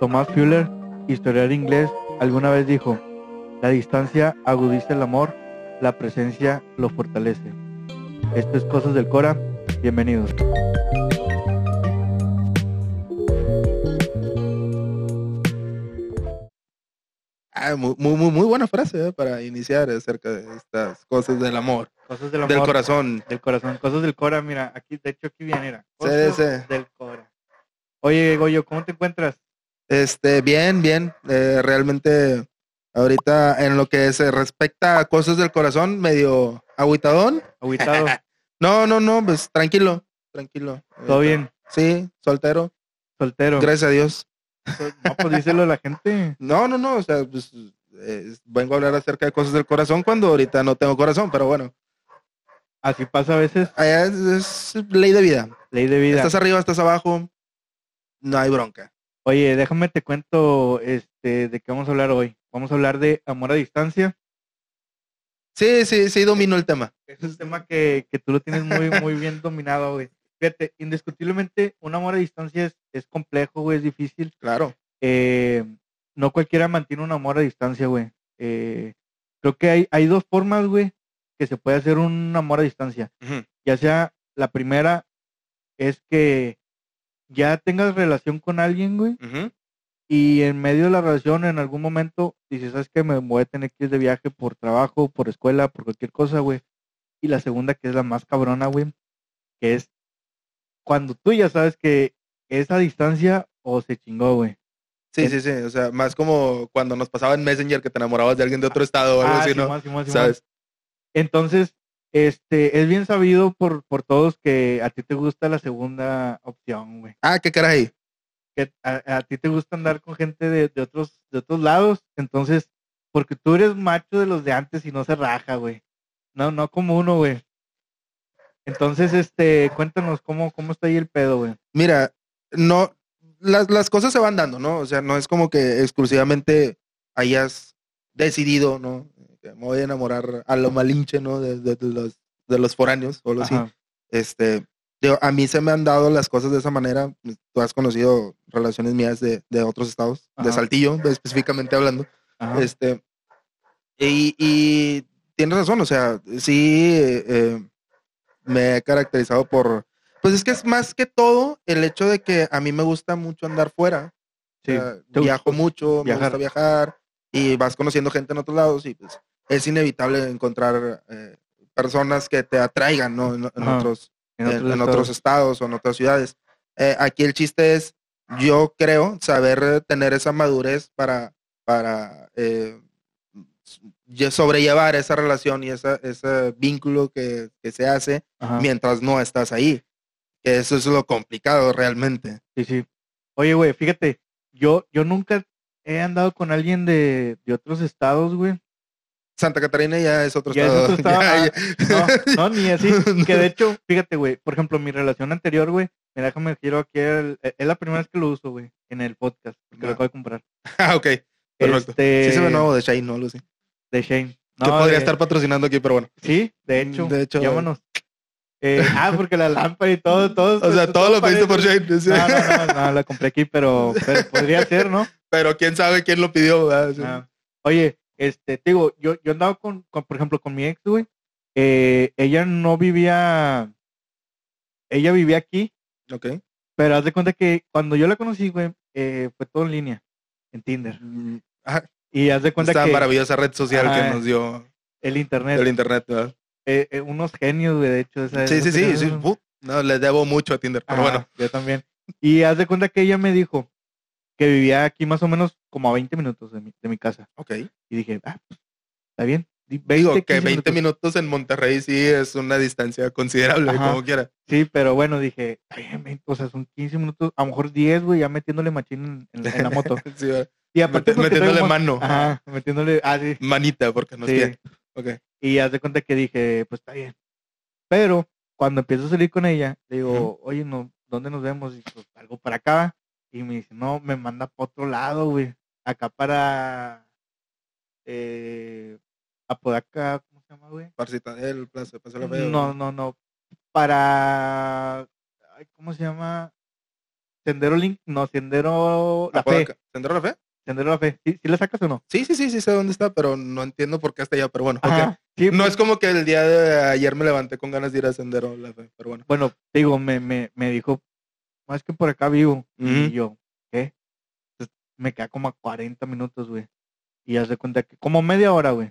Tomás Fuller, historiador inglés, alguna vez dijo, la distancia agudiza el amor, la presencia lo fortalece. Esto es Cosas del Cora, bienvenidos. Ah, muy, muy, muy- buena frase ¿eh? para iniciar acerca de estas cosas del amor, Cosas del amor. del corazón. Del corazón, cosas del Cora, mira, aquí, de hecho aquí viene. Sí, Cosas sí. del Cora. Oye, Goyo, ¿cómo te encuentras? Este, bien, bien. eh, realmente, ahorita en lo que se respecta a cosas del corazón, medio agüitadón. Aguitado, No, no, no, pues tranquilo, tranquilo. todo Ahorita- bien, Sí, soltero, soltero. gracias a Dios. No, pues díselo a la gente. No, no, no, o sea, pues eh, vengo a hablar acerca de cosas del corazón cuando ahorita no tengo corazón, pero bueno, Así pasa a veces, allá es, es ley de vida. ley de vida. Estás arriba, estás abajo, no hay bronca. Oye, déjame te cuento este de qué vamos a hablar hoy. Vamos a hablar de amor a distancia. Sí, sí, sí, domino el tema. Es un tema que, que tú lo tienes muy, muy bien dominado, güey. Fíjate, indiscutiblemente, un amor a distancia es, es complejo, güey, es difícil. Claro. Eh, no cualquiera mantiene un amor a distancia, güey. Eh, creo que hay, hay dos formas, güey, que se puede hacer un amor a distancia. Ya sea, la primera es que ya tengas relación con alguien, güey, y en medio de la relación, en algún momento, dices, ¿sabes qué? Me voy a tener que ir de viaje por trabajo, por escuela, por cualquier cosa, güey. Y la segunda, que es la más cabrona, güey, que es cuando tú ya sabes que es a distancia o se chingó, güey. Sí, sí, sí. O sea, más como cuando nos pasaba en Messenger que te enamorabas de alguien de otro estado o algo Ah, así. ¿Sabes? Entonces, este, es bien sabido por, por todos que a ti te gusta la segunda opción, güey. Ah, qué caray. Que a, a ti te gusta andar con gente de, de otros, de otros lados. Entonces, porque tú eres macho de los de antes y no se raja, güey. No, no como uno, güey. Entonces, este, cuéntanos cómo, cómo está ahí el pedo, güey. Mira, no, las, las cosas se van dando, ¿no? O sea, no es como que exclusivamente hayas decidido, ¿no? Que me voy a enamorar a lo malinche, ¿no? De, de- de los, de los foráneos o algo así. Este, digo, a mí se me han dado las cosas de esa manera. Tú has conocido relaciones mías de, de otros estados, de Ajá. Saltillo, específicamente hablando. Ajá. Este, y, y tienes razón, o sea, sí eh, eh, me he caracterizado por, pues es que es más que todo el hecho de que a mí me gusta mucho andar fuera. Sí, O sea, viajo mucho, me viajar. gusta viajar y vas conociendo gente en otros lados y pues es inevitable encontrar eh, personas que te atraigan, ¿no? En, otros, en otros en otros estados. o en otras ciudades. Eh, aquí el chiste es, yo creo, saber tener esa madurez para, para eh, lle- sobrellevar esa relación y esa, ese vínculo que, que se hace Ajá. mientras no estás ahí. Que eso es lo complicado realmente. Sí, sí. Oye, güey, fíjate, yo, yo nunca he andado con alguien de, de otros estados, güey. Santa Catarina ya es otro Ya es otro estado, Ya- ah, ya- No, ni así. Que de hecho, fíjate, güey, por ejemplo, mi relación anterior, güey, mira, déjame quiero aquí, el- es la primera vez que lo uso, güey, en el podcast, porque lo Ah. acabo de comprar. Ah, ok. Perfecto. Este, Sí se ve nuevo de Shane, ¿no? Lucy? De Shane. que No, podría de- estar patrocinando aquí, pero bueno. Sí, de hecho. De hecho- Llámanos. Eh, ah, porque la lámpara y todo, todo. O sea, todo lo pediste por Shane. sí. No, no, no, no, la compré aquí, pero, pero podría ser, ¿no? Pero quién sabe quién lo pidió. Ah, Oye, este, te digo, yo, yo andaba con, con, por ejemplo, con mi ex, güey. eh, ella no vivía, ella vivía aquí, Ok. pero haz de cuenta que cuando yo la conocí, güey, eh, fue todo en línea, en Tinder. Mm, ajá, Y haz de cuenta Esta que maravillosa red social Ajá. que nos dio el internet, el internet, ¿verdad? eh, eh, unos genios, güey, de hecho. esa- Sí, sí, sí, sí. no, le debo mucho a Tinder, pero Ajá, bueno. Yo también. Y haz de cuenta que ella me dijo que vivía aquí más o menos como a 20 minutos de mi, de mi casa. Ok. Y dije, ah, pues, está bien. Di- Digo 20, que 15 20 minutos en Monterrey sí es una distancia considerable, Ajá. como quiera. Sí, pero bueno, dije, "Está bien, 20, o sea, son 15 minutos, a lo mejor 10, güey, ya metiéndole machín en, en la- moto. Sí. Y aparte porque metiéndole traigo mano. Ajá, metiéndole, ah, sí, Manita, porque no es sí. pie. Ok. Y haz de cuenta que dije, pues está bien. Pero cuando empiezo a salir con ella, le digo, oye, no, ¿dónde nos vemos? Y pues algo para acá. Y me dice, no, me manda para otro lado, güey. Acá para eh, Apodaca, ¿cómo se llama, güey? Parcita del Plaza, Plaza la. No, no, no. Para, ay, ¿cómo se llama? Sendero Link, no, Sendero La Fe. ¿Sendero la Fe? Sendero de la Fe. ¿Sí, sí la sacas o no? Sí, sí, sí, sí sé dónde está, pero no entiendo por qué hasta allá, pero bueno. Sí, No pues, es como que el día de ayer me levanté con ganas de ir a Sendero la Fe, pero bueno. Bueno, digo, me, me, me dijo, más que por acá vivo. Y yo, ¿qué? Entonces, me queda como a 40 minutos, güey. Y haz de cuenta que, como media hora, güey.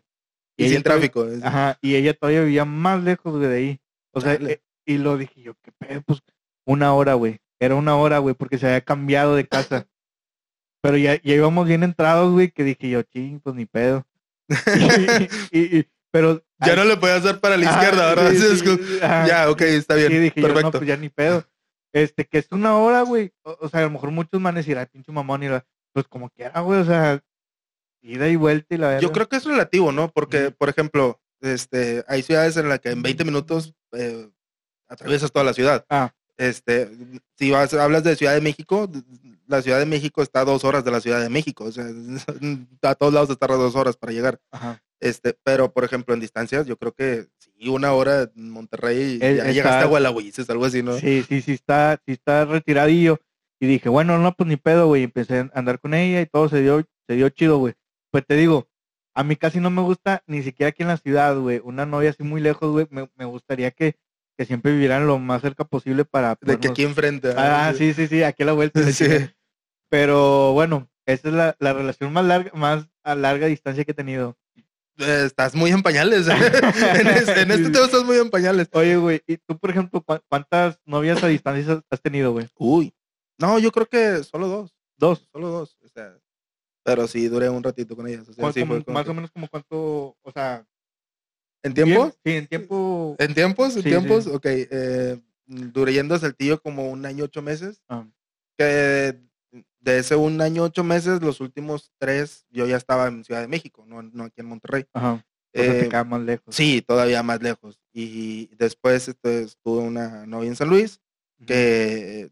Y, sin todavía- tráfico. Ajá, y ella todavía vivía más lejos, güey, de ahí. O sea, eh, y lo dije yo, qué pedo, pues, una hora, güey. Era una hora, güey, porque se había cambiado de casa. Pero ya, ya íbamos bien entrados, güey, que dije yo, ching, pues ni pedo. y, y- y- pero... Ya no le podía hacer para la izquierda, ajá. Ya, ok, está bien. Dije yo, no, Perfecto. pues ya ni pedo. Este, que es una hora, güey. O, o sea, a lo mejor muchos van a decir, ay, pinche mamón, y la, pues como quiera, güey, o sea, ida y vuelta y la verdad. Yo creo que es relativo, ¿no? Porque, por ejemplo, este, hay ciudades en las que en 20 minutos eh, atraviesas toda la ciudad. Ah. Este, si vas, hablas de Ciudad de México, la Ciudad de México está a dos horas de la Ciudad de México. O sea, a todos lados está a dos horas para llegar. Ajá. Este, pero por ejemplo, en distancias, yo creo que sí, una hora en Monterrey y Es- ya está- llegaste a Gualahuises, algo así, ¿no? Sí, sí, sí está, sí está retiradillo. Y dije, bueno, no, pues ni pedo, güey. Empecé a andar con ella y todo se dio, se dio chido, güey. Pues te digo, a mí casi no me gusta, ni siquiera aquí en la ciudad, güey. Una novia así muy lejos, güey. Me, me gustaría que, que siempre vivieran lo más cerca posible para... De que aquí enfrente. Ah, sí, sí, sí, aquí a la vuelta. Sí. Pero bueno, esa es la, la relación más larga, más a larga distancia que he tenido. Eh, Estás muy en pañales. en, este, en este tema estás muy en pañales. Oye, güey, ¿y tú, por ejemplo, cuán- cuántas novias a distancia has- tenido, güey? Uy. No, yo creo que solo dos. Dos. Solo dos. O sea, pero sí duré un ratito con ellas. O sea, ¿Cuán- sí como- fue como más que- o menos como cuánto, o sea... ¿En tiempo? bien- Sí, en tiempo... ¿En tiempos? ¿En Sí, tiempos? sí. Ok. Eh, duré yendo a Saltillo como un año, ocho meses. Ah, Que de ese un año, ocho meses, los últimos tres, yo ya estaba en Ciudad de México, no, no aquí en Monterrey. ajá. O sea, te Eh, más lejos. sí, todavía más lejos. Y después este, tuve una novia en San Luis, que eh,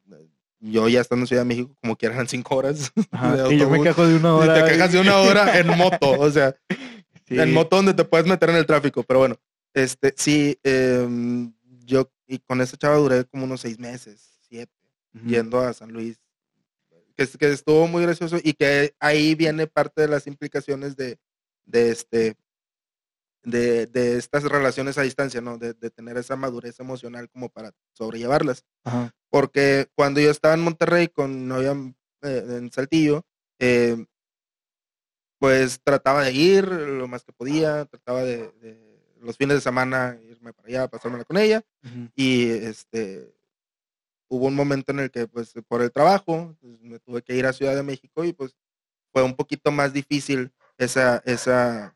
yo ya estando en Ciudad de México, como que eran cinco horas. Ajá, Y yo me quejo de una Y hora. te quejas de una hora en moto, o sea, Sí. en moto donde te puedes meter en el tráfico, pero bueno, este, sí, em, yo y con esa chava duré como unos seis meses, siete, yendo a San Luis, que, es- que estuvo muy gracioso y que ahí viene parte de las implicaciones de, de este, de, de estas relaciones a distancia, ¿no? De, de tener esa madurez emocional como para sobrellevarlas Ajá. porque cuando yo estaba en Monterrey con novia eh, en Saltillo, eh, pues trataba de ir lo más que podía, trataba de, de los fines de semana irme para allá, pasármela con ella, y este hubo un momento en el que pues por el trabajo pues, me tuve que ir a Ciudad de México y pues fue un poquito más difícil esa esa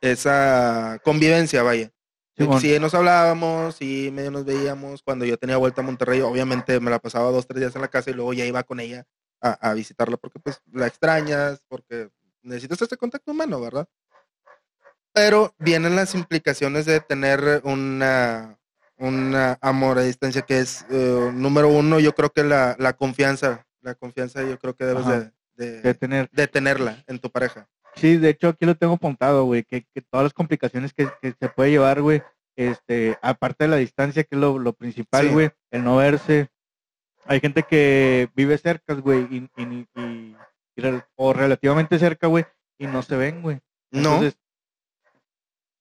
esa convivencia, vaya. Simón. Sí, nos hablábamos, sí, medio nos veíamos. Cuando yo tenía vuelta a Monterrey, obviamente me la pasaba dos, tres días en la casa y luego ya iba con ella a, a visitarla porque pues la extrañas, porque necesitas este contacto humano, ¿verdad? Pero vienen las implicaciones de tener una, una amor a distancia que es, eh, número uno, yo creo que la, la confianza, la confianza yo creo que debes de, de, De tener. de tenerla en tu pareja. Sí, de hecho aquí lo tengo apuntado, güey, que, que todas las complicaciones que, que se puede llevar, güey, este, aparte de la distancia, que es lo, lo principal, Sí. güey, el no verse. Hay gente que vive cerca, güey, y, y, y- o relativamente cerca, güey, y no se ven, güey. No, Entonces,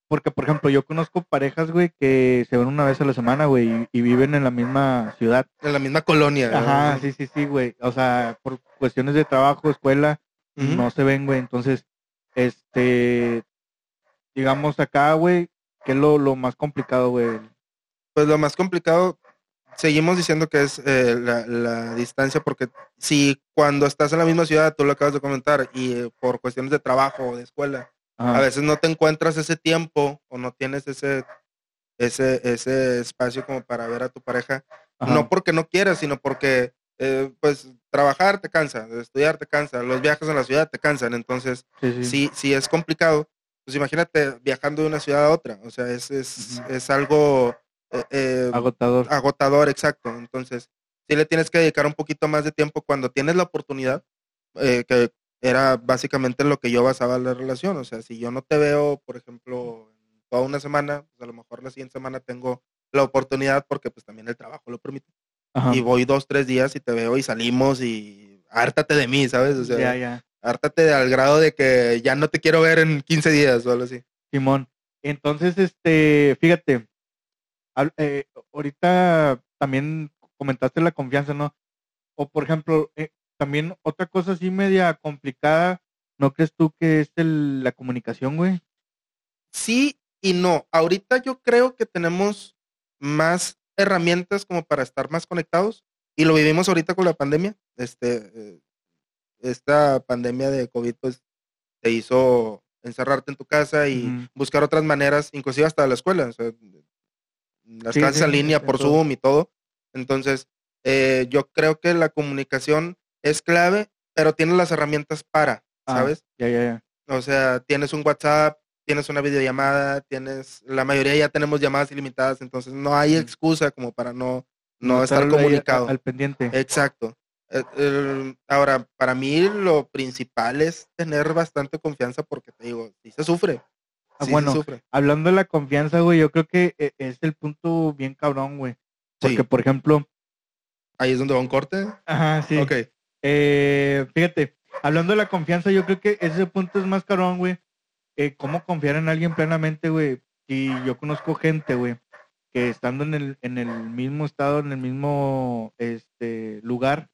porque, por ejemplo, yo conozco parejas, güey, que se ven una vez a la semana, güey, y, y viven en la misma ciudad. en la misma colonia. ¿no? Ajá, sí, sí, sí, güey. O sea, por cuestiones de trabajo, escuela, no se ven, güey. Entonces, este, digamos acá, güey, ¿qué es lo, lo más complicado, güey? Pues lo más complicado, seguimos diciendo que es eh, la, la distancia, porque si cuando estás en la misma ciudad, tú lo acabas de comentar, y eh, por cuestiones de trabajo o de escuela, Ajá, a veces no te encuentras ese tiempo o no tienes ese, ese, ese espacio como para ver a tu pareja, ajá, no porque no quieras, sino porque eh, pues trabajar te cansa, estudiar te cansa, los viajes en la ciudad te cansan, entonces sí, sí. sí, sí es complicado. Pues imagínate viajando de una ciudad a otra, o sea, es, es, es algo eh, eh, Agotador. agotador, exacto. Entonces, sí le tienes que dedicar un poquito más de tiempo cuando tienes la oportunidad, eh, que era básicamente lo que yo basaba la relación. O sea, si yo no te veo, por ejemplo, toda una semana, pues a lo mejor la siguiente semana tengo la oportunidad porque pues también el trabajo lo permite. Ajá. Y voy dos, tres días y te veo y salimos y hártate de mí, ¿sabes? O sea, ya, ya. hártate al grado de que ya no te quiero ver en 15 días o algo así. Simón. Entonces, este, fíjate, eh, ahorita también comentaste la confianza, ¿no? O por ejemplo, eh, también otra cosa así media complicada, ¿no crees tú que es el- la comunicación, güey? Sí y no. Ahorita yo creo que tenemos más herramientas como para estar más conectados y lo vivimos ahorita con la pandemia. Este, eh, esta pandemia de COVID pues te hizo encerrarte en tu casa y buscar otras maneras, inclusive hasta la escuela, o sea, las Sí, clases sí, en línea por. Zoom y todo. Entonces, eh, yo creo que la comunicación es clave, pero tienes las herramientas para, Ah, ¿sabes? Ya, ya, ya. O sea, tienes un WhatsApp, tienes una videollamada, tienes, la mayoría ya tenemos llamadas ilimitadas, entonces no hay Mm. excusa como para no, no Estar comunicado. Al, pendiente. Exacto. Eh, el- ahora, para mí lo principal es tener bastante confianza porque te digo, sí se sufre. Ah, sí bueno, se sufre. Hablando de la confianza, güey, yo creo que eh, es el punto bien cabrón, güey. Porque, Sí. por ejemplo, Ahí es donde va un corte. ajá, sí. Ok. Eh, fíjate, hablando de la confianza, yo creo que ese punto es más cabrón, güey. Eh, ¿Cómo confiar en alguien plenamente, güey? Y yo conozco gente, güey, que estando en el, en el mismo estado, en el mismo este lugar,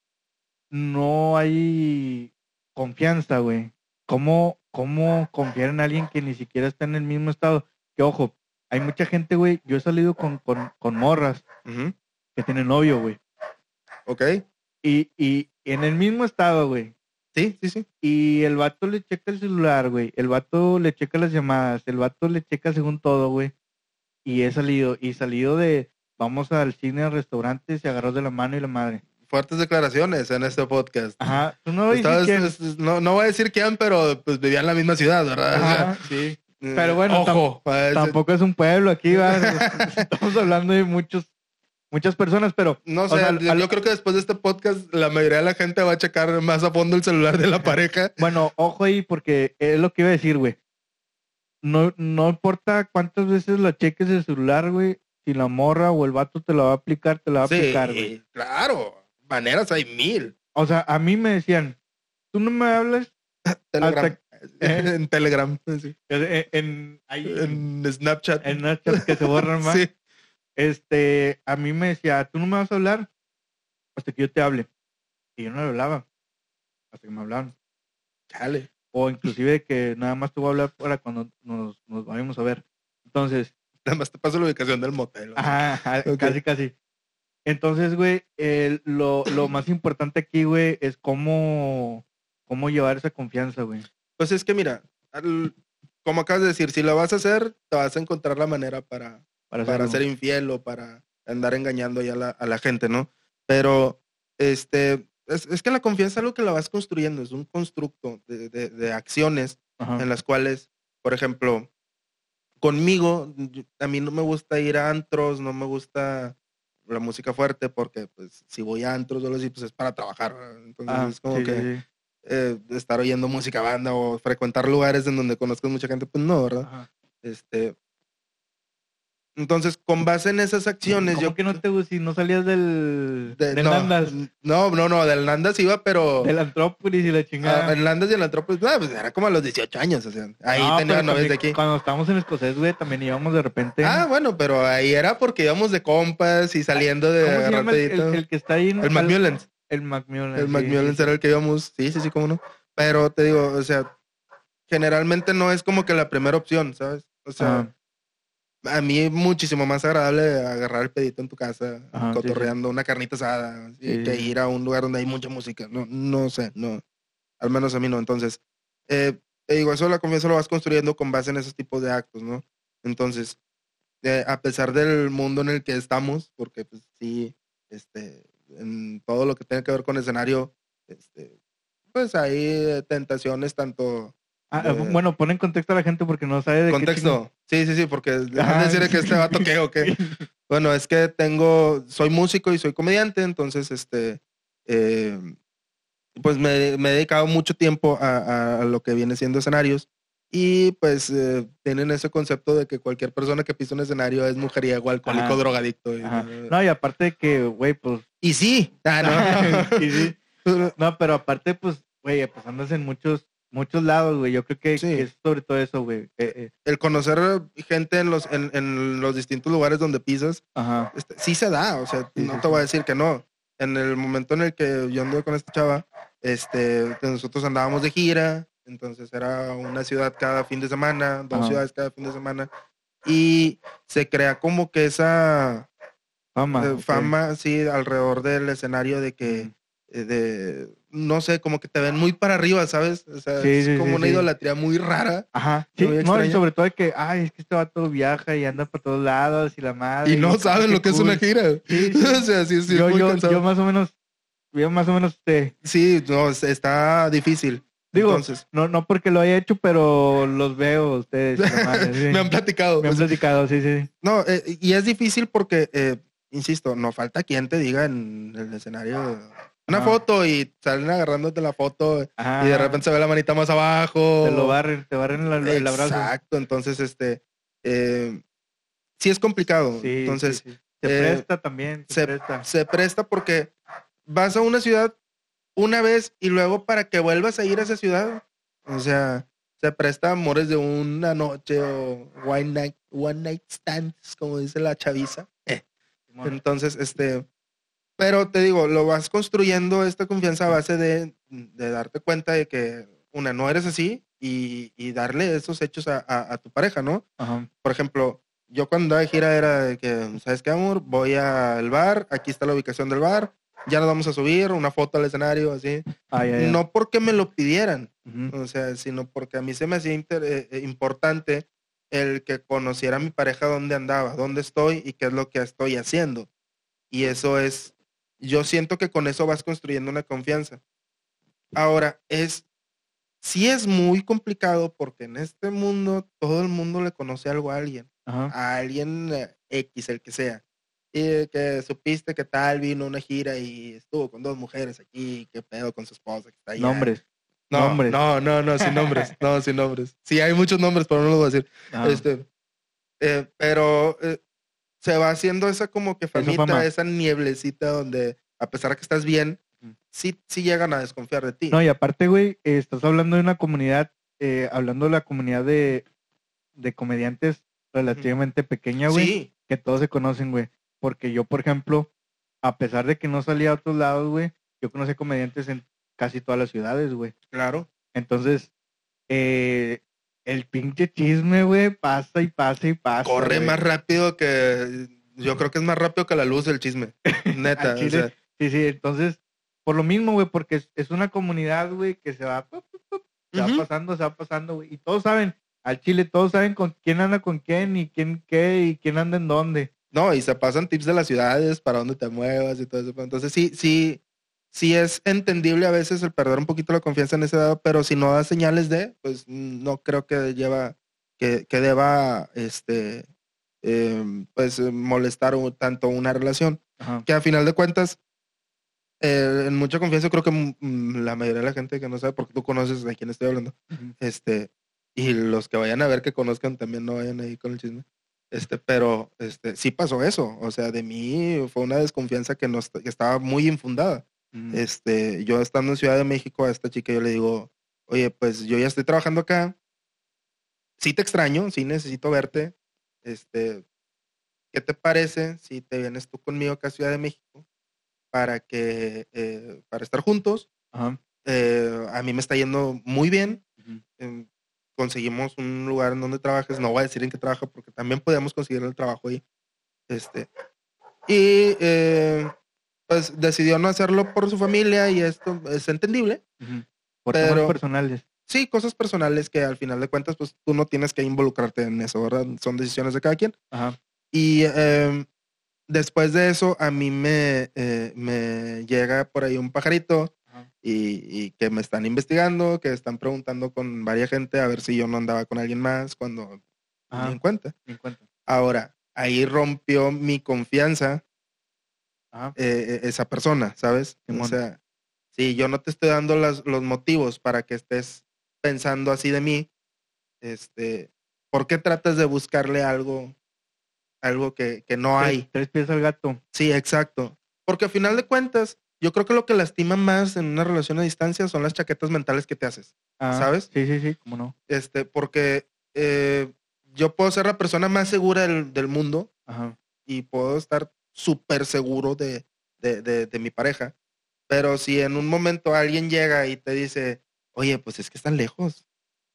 no hay confianza, güey. ¿Cómo, ¿Cómo confiar en alguien que ni siquiera está en el mismo estado? Que ojo, hay mucha gente, güey. Yo he salido con, con, con morras que tienen novio, güey. Ok. Y, y en el mismo estado, güey. Sí, sí, sí. Y el vato le checa el celular, güey. El vato le checa las llamadas. El vato le checa según todo, güey. Y he salido. Y salido de, vamos al cine, al restaurante, se agarró de la mano y la madre. Fuertes declaraciones en este podcast. Ajá. No quién. no, no voy a decir quién, pero pues vivía en la misma ciudad, ¿verdad? O sea, Ajá, sí. eh, Pero bueno, ojo, ese- Tampoco es un pueblo aquí, va. Estamos hablando de muchos, muchas personas, pero No o sé, sea, yo, al- yo creo que después de este podcast la mayoría de la gente va a checar más a fondo el celular de la pareja. Bueno, ojo ahí, porque es lo que iba a decir, güey. No, no importa cuántas veces la cheques el celular, güey. Si la morra o el vato te la va a aplicar, te la va a Sí, aplicar, güey. claro. Maneras hay mil. O sea, a mí me decían, tú no me hablas Telegram. Hasta- en Telegram. sí. en, en, ahí, en, En Snapchat. Snapchat que se borran más. Sí. Este, a mí me decía, tú no me vas a hablar hasta que yo te hable. Y yo no le hablaba hasta que me hablaban. Chale. O inclusive que nada más te voy a hablar para cuando nos, nos vayamos a ver. Entonces, Nada más te paso la ubicación del motel. Ajá, casi, casi. Entonces, güey, el- lo, lo más importante aquí, güey, es cómo, cómo llevar esa confianza, güey. Pues es que mira, al- como acabas de decir, si lo vas a hacer, te vas a encontrar la manera para, Para, para ser infiel o para andar engañando ya a la, a la gente, ¿no? Pero, este, es, es que la confianza es algo que la vas construyendo, es un constructo de, de- de acciones Ajá. en las cuales, por ejemplo, conmigo, a mí no me gusta ir a antros, no me gusta la música fuerte porque, pues, si voy a antros o algo así, pues es para trabajar, entonces Ah, es como sí, que sí. eh, estar oyendo música banda o frecuentar lugares en donde conozcas mucha gente, pues no, ¿verdad? Ajá. Este, entonces, con base en esas acciones, ¿Cómo yo que no te gustó? Si no salías del, de- del no, Nandas, no, no, no, del Nandas iba, pero del Antrópolis y la chingada. ah, el Nandas y el Antrópolis, ah, pues era como a los 18 años, o sea, ahí No, tenía novias de aquí. Cuando estábamos en escocés, güey, también íbamos de repente. Ah, bueno, pero ahí era porque íbamos de compas y saliendo de ¿Cómo se llama el, que está ahí? en- El Macmillans. El Macmillan. El Macmillan sí, era el que íbamos, sí, sí, sí, cómo no. Pero te digo, o sea, generalmente no es como que la primera opción, ¿sabes? O sea. A mí es muchísimo más agradable agarrar el pedito en tu casa, Ajá, sí, sí. cotorreando una carnita asada, Sí, que ir a un lugar donde hay mucha música. No, no sé, no. Al menos a mí no. Entonces, eh, te digo, eso la confianza lo vas construyendo con base en esos tipos de actos, ¿no? Entonces, eh, a pesar del mundo en el que estamos, porque pues sí, este, en todo lo que tiene que ver con escenario, este, pues hay tentaciones tanto Ah, de- bueno, pon en contexto a la gente porque no sabe de qué contexto. Sí, sí, sí, porque le van Ajá. a decir que este vato qué o qué. Bueno, es que tengo, soy músico y soy comediante, entonces, este, eh, pues me, me he dedicado mucho tiempo a, lo que viene siendo escenarios y pues eh, tienen ese concepto de que cualquier persona que pisa un escenario es mujeriego, alcohólico, Ajá. drogadicto. Y, Ajá. No, y aparte de que, güey, pues... y sí, ah, no, y sí, No, pero aparte, pues, güey, pues andas en muchos, muchos lados, güey. Yo creo que, Sí. que es sobre todo eso, güey. Eh, eh, El conocer gente en los, en, en los distintos lugares donde pisas, ajá. este, sí se da, o sea, Sí, no sí, te voy a decir que no. En el momento en el que yo anduve con esta chava, este, nosotros andábamos de gira, entonces era una ciudad cada fin de semana, dos Ajá. ciudades cada fin de semana, y se crea como que esa Fama. eh, fama, sí, alrededor del escenario de que, de, no sé, como que te ven muy para arriba, ¿sabes? O sea, Sí, es sí, como sí, una idolatría muy rara. Ajá. Sí, muy no, y sobre todo de que, ay, es que este vato viaja y anda por todos lados y la madre. Y no saben lo que es una gira. O sea, sí, sí, es yo, muy yo, yo más o menos, yo más o menos te Sí, no, es- está difícil. digo, Entonces, no, no porque lo haya hecho, pero los veo ustedes. madre, me han platicado. Me han platicado, sí, sí. no, eh, y es difícil porque, eh, insisto, no falta quien te diga en el escenario una Ajá. foto y salen agarrándote la foto y de repente se ve la manita más abajo. te lo barren, te barren el, el abrazo. Exacto, entonces, este, eh, sí es complicado. Sí, entonces, sí, sí. se eh, presta también, se, se- presta. se presta porque vas a una ciudad una vez y luego para que vuelvas a ir a esa ciudad, o sea, se presta amores de una noche o one night, one night stands, como dice la chaviza. Entonces, este, pero te digo, lo vas construyendo esta confianza a base de, de darte cuenta de que una, no eres así y, y darle esos hechos a, a- a tu pareja, ¿no? Ajá. Por ejemplo, yo cuando andaba de gira era de que, ¿sabes qué, amor? Voy al bar, aquí está la ubicación del bar, ya nos vamos a subir, una foto al escenario, así. Ah, ya, ya. No porque me lo pidieran, o sea, sino porque a mí se me hacía inter- eh, eh, importante el que conociera a mi pareja dónde andaba, dónde estoy y qué es lo que estoy haciendo. Y eso es, yo siento que con eso vas construyendo una confianza. Ahora, es, sí es muy complicado porque en este mundo todo el mundo le conoce algo a alguien, Ajá. a alguien eh, X, el que sea. Y que supiste que tal vino una gira y estuvo con dos mujeres aquí, qué pedo con su esposa que está allá. Nombres. No, Nombres. no, no, no, sin nombres. No, sin nombres. Sí, hay muchos nombres, pero no los voy a decir. Ajá. Este, eh, pero eh, se va haciendo esa como que famita, esa nieblecita donde, a pesar de que estás bien, sí, sí llegan a desconfiar de ti. No, y aparte, güey, eh, estás hablando de una comunidad, eh, hablando de la comunidad de, de comediantes relativamente pequeña, güey, sí, que todos se conocen, güey. Porque yo, por ejemplo, a pesar de que no salía a otros lados, güey, yo conocí comediantes en casi todas las ciudades, güey. claro. Entonces, eh, el pinche chisme, güey, pasa y pasa y pasa. Corre güey. más rápido que. Yo creo que es más rápido que la luz el chisme. Neta. O chile, sea, Sí, sí, entonces, por lo mismo, güey, porque es, es una comunidad, güey, que se va, se va pasando, se va pasando, güey. Y todos saben, al Chile, todos saben con quién anda con quién y quién qué y quién anda en dónde. No, y se pasan tips de las ciudades, para dónde te muevas y todo eso. Entonces sí, sí, sí es entendible a veces el perder un poquito la confianza en esa edad, pero si no da señales de, pues no creo que lleva, que, que deba, este, eh, pues molestar un- tanto una relación. Ajá. Que a final de cuentas, eh, en mucha confianza creo que mm, la mayoría de la gente que no sabe, porque tú conoces de quién estoy hablando, este, y los que vayan a ver que conozcan también no vayan ahí con el chisme. Este, pero este, sí pasó eso. O sea, de mí fue una desconfianza que, no, que estaba muy infundada. Este, yo estando en Ciudad de México, a esta chica yo le digo, oye, pues yo ya estoy trabajando acá. Sí te extraño, sí necesito verte. Este, ¿qué te parece si te vienes tú conmigo acá a Ciudad de México para que, eh, para estar juntos? Ajá. Eh, a mí me está yendo muy bien em, conseguimos un lugar en donde trabajes, no voy a decir en qué trabaja porque también podíamos conseguir el trabajo ahí. Este, y eh, pues decidió no hacerlo por su familia y esto es entendible. Por temas Pero- personales. Sí, cosas personales que al final de cuentas pues tú no tienes que involucrarte en eso, ¿verdad? Son decisiones de cada quien. Ajá. Y em, después de eso a mí me, eh, me llega por ahí un pajarito y, y que me están investigando, que están preguntando con varias gente a ver si yo no andaba con alguien más cuando me Ajá. en cuenta. Ahora, ahí rompió mi confianza. Eh, eh, esa persona, ¿sabes? O sea, si yo no te estoy dando las- los motivos para que estés pensando así de mí, este, ¿por qué tratas de buscarle algo, algo que, que no hay? Tres, tres pies al gato. Sí, exacto. Porque al final de cuentas, yo creo que lo que lastima más en una relación a distancia son las chaquetas mentales que te haces, Ah, ¿sabes? Sí, sí, sí, cómo no. Este, porque eh, yo puedo ser la persona más segura del, del mundo Ajá. y puedo estar súper seguro de, de, de- de mi pareja. Pero si en un momento alguien llega y te dice, oye, pues es que están lejos,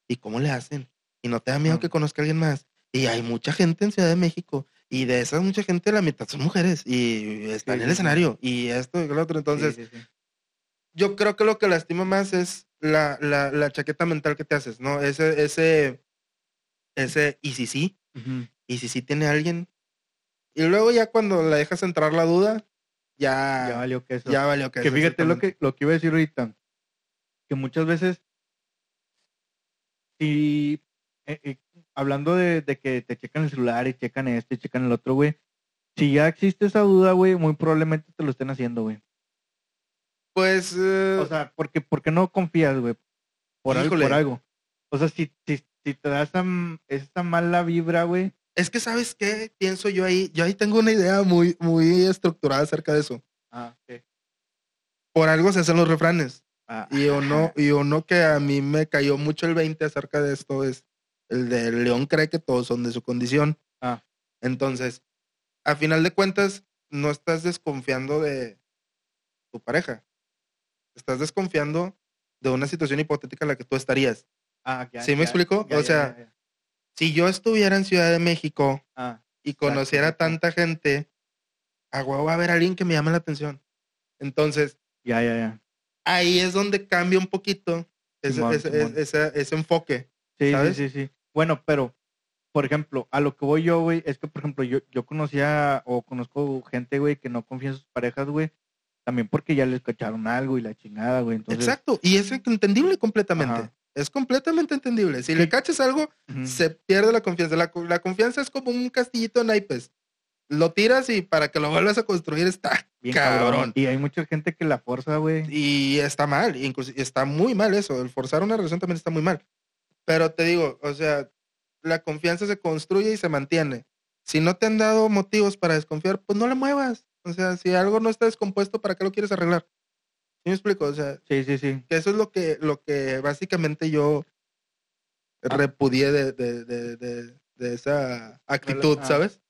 ¿y cómo le hacen? Y no te da miedo que conozca a alguien más. Y hay mucha gente en Ciudad de México, y de esa mucha gente la mitad son mujeres, y están Sí, en el escenario, y esto y lo otro. Entonces, Sí, sí, sí. yo creo que lo que lastima más es la, la, la chaqueta mental que te haces, ¿no? Ese, ese, ese, y si sí, y si sí tiene alguien. Y luego ya cuando la dejas entrar la duda, ya, Ya valió que eso. ya valió que que eso, fíjate lo que, lo que iba a decir ahorita. Que muchas veces, si eh, eh, hablando de, de que te checan el celular y checan este y checan el otro, güey. Si ya existe esa duda, güey, muy probablemente te lo estén haciendo, güey. Pues, eh, O sea, porque, porque no confías, güey. Por algo, por algo. O sea, si, si, si te da esa, esa mala vibra, güey. Es que sabes qué, pienso yo ahí, yo ahí tengo una idea muy, muy estructurada acerca de eso. Ah, ok. Por algo se hacen los refranes. Ah, Y uno, y uno que a mí me cayó mucho el 20 acerca de esto es el de León cree que todos son de su condición. Ah. Entonces, a final de cuentas, no estás desconfiando de tu pareja. Estás desconfiando de una situación hipotética en la que tú estarías. ah, ya, ¿Sí me explico? ya, O sea. Si yo estuviera en Ciudad de México Ah, y conociera tanta gente, a huevo va a haber alguien que me llame la atención. Entonces, ya, ya, ya. ahí es donde cambia un poquito ese, Simón, ese- Simón. ese- ese enfoque. Sí, ¿sabes? sí, sí, sí. Bueno, pero, por ejemplo, a lo que voy yo, güey, es que, por ejemplo, yo, yo conocía o conozco gente, güey, que no confía en sus parejas, güey, también porque ya les cacharon algo y la chingada, güey. Entonces, Exacto, y es entendible completamente. Ajá. Es completamente entendible. Si le cachas algo, se pierde la confianza. La, co- la confianza es como un castillito de naipes. Lo tiras y para que lo vuelvas a construir está bien cabrón. Y hay mucha gente que la forza, güey. Y está mal, incluso está muy mal eso. El forzar una relación también está muy mal. Pero te digo, o sea, la confianza se construye y se mantiene. Si no te han dado motivos para desconfiar, pues no la muevas. O sea, si algo no está descompuesto, ¿para qué lo quieres arreglar? ¿Sí me explico? O sea, Sí, sí, sí. que eso es lo que, lo que básicamente yo Ah. repudié de, de, de, de, de esa actitud, ah. ¿sabes?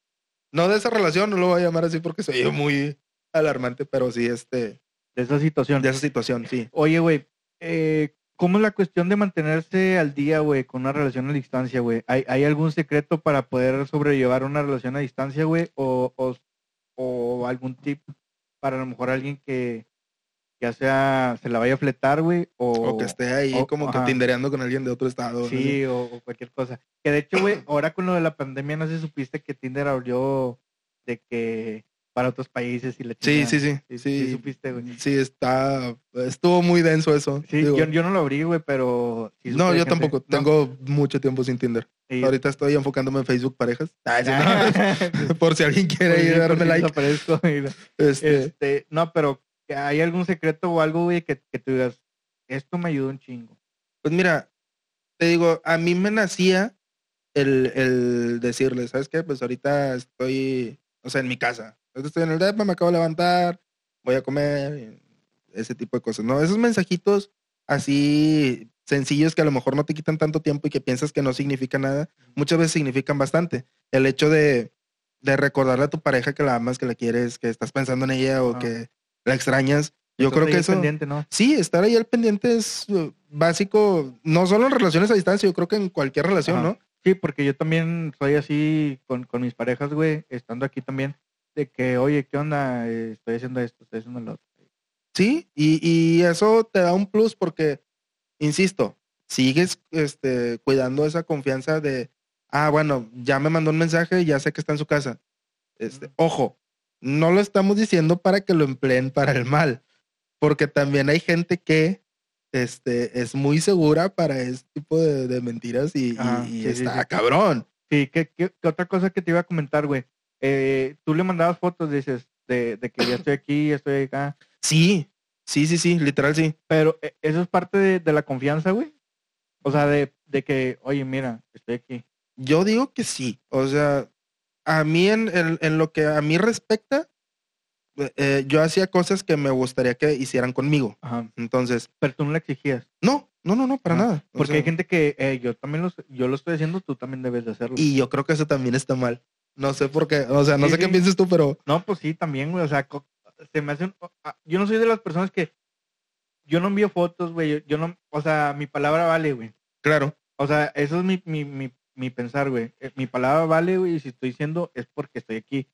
No de esa relación, no lo voy a llamar así porque soy muy alarmante, pero sí este, De esa situación. de esa situación, sí. Oye, güey, eh, ¿cómo es la cuestión de mantenerse al día, güey, con una relación a distancia, güey? ¿Hay, ¿Hay algún secreto para poder sobrellevar una relación a distancia, güey? O, o, o algún tip para a lo mejor alguien que ya sea se la vaya a fletar, güey? O, O que esté ahí o- como ajá. que tindereando con alguien de otro estado. ¿no? Sí, o, o cualquier cosa. Que de hecho, güey, ahora con lo de la pandemia, no sé si supiste que Tinder abrió de que para otros países y la Sí, sí, sí. Sí, Sí, sí supiste, güey. Sí, está, estuvo muy denso eso. Sí, yo, yo no lo abrí, güey, pero... sí no, yo gente- tampoco. no. Tengo mucho tiempo sin Tinder. Sí. Ahorita estoy enfocándome en Facebook parejas. Ah, sí, no. Por si alguien quiere ir a darme like. desaparezco, mira. Este, Este, no, pero ¿hay algún secreto o algo, güey, que, que tú digas, esto me ayudó un chingo? Pues mira, te digo, a mí me nacía el, el decirle, ¿sabes qué? Pues ahorita estoy, o sea, en mi casa. Estoy en el DEPA, me acabo de levantar, voy a comer, ese tipo de cosas, ¿no? Esos mensajitos así sencillos que a lo mejor no te quitan tanto tiempo y que piensas que no significan nada, muchas veces significan bastante. El hecho de, de recordarle a tu pareja que la amas, que la quieres, que estás pensando en ella o que la extrañas. Yo creo que eso... pendiente, ¿no? Sí, estar ahí al pendiente es eh, básico, no solo en relaciones a distancia, yo creo que en cualquier relación, Ajá. ¿no? Sí, porque yo también soy así con, con mis parejas, güey, estando aquí también, de que, oye, ¿qué onda? Estoy haciendo esto, estoy haciendo lo otro. Sí, y, y eso te da un plus porque, insisto, sigues este, cuidando esa confianza de, ah, bueno, ya me mandó un mensaje, ya sé que está en su casa. Este. Ojo, no lo estamos diciendo para que lo empleen para el mal, porque también hay gente que este, es muy segura para este tipo de, de mentiras y, y- Ajá, y sí, sí, está sí. cabrón. Sí, ¿qué, qué, qué otra cosa que te iba a comentar, güey? Eh, tú le mandabas fotos, dices, de, de que ya estoy aquí, ya estoy acá, Sí, sí, sí, sí, literal sí. pero eh, eso es parte de, de la confianza, güey. O sea, de, de que, oye, mira, estoy aquí. Yo digo que sí. O sea, a mí en, en- en lo que a mí respecta, eh, yo hacía cosas que me gustaría que hicieran conmigo. Ajá. Entonces, Pero tú no la exigías. no, no, no, no, para Ah, nada. O Porque sea, hay gente que eh, yo también lo, yo lo estoy haciendo, tú también debes de hacerlo. Y yo creo que eso también está mal. No sé por qué, o sea, no Sí, sé qué piensas tú, pero No, pues sí, también, güey. O sea, se me hacen. ah, Yo no soy de las personas que. Yo no envío fotos, güey. Yo, yo no. O sea, mi palabra vale, güey. claro, O sea, eso es mi, mi, mi, mi pensar, güey. Eh, Mi palabra vale, güey. Y si estoy diciendo es porque estoy aquí.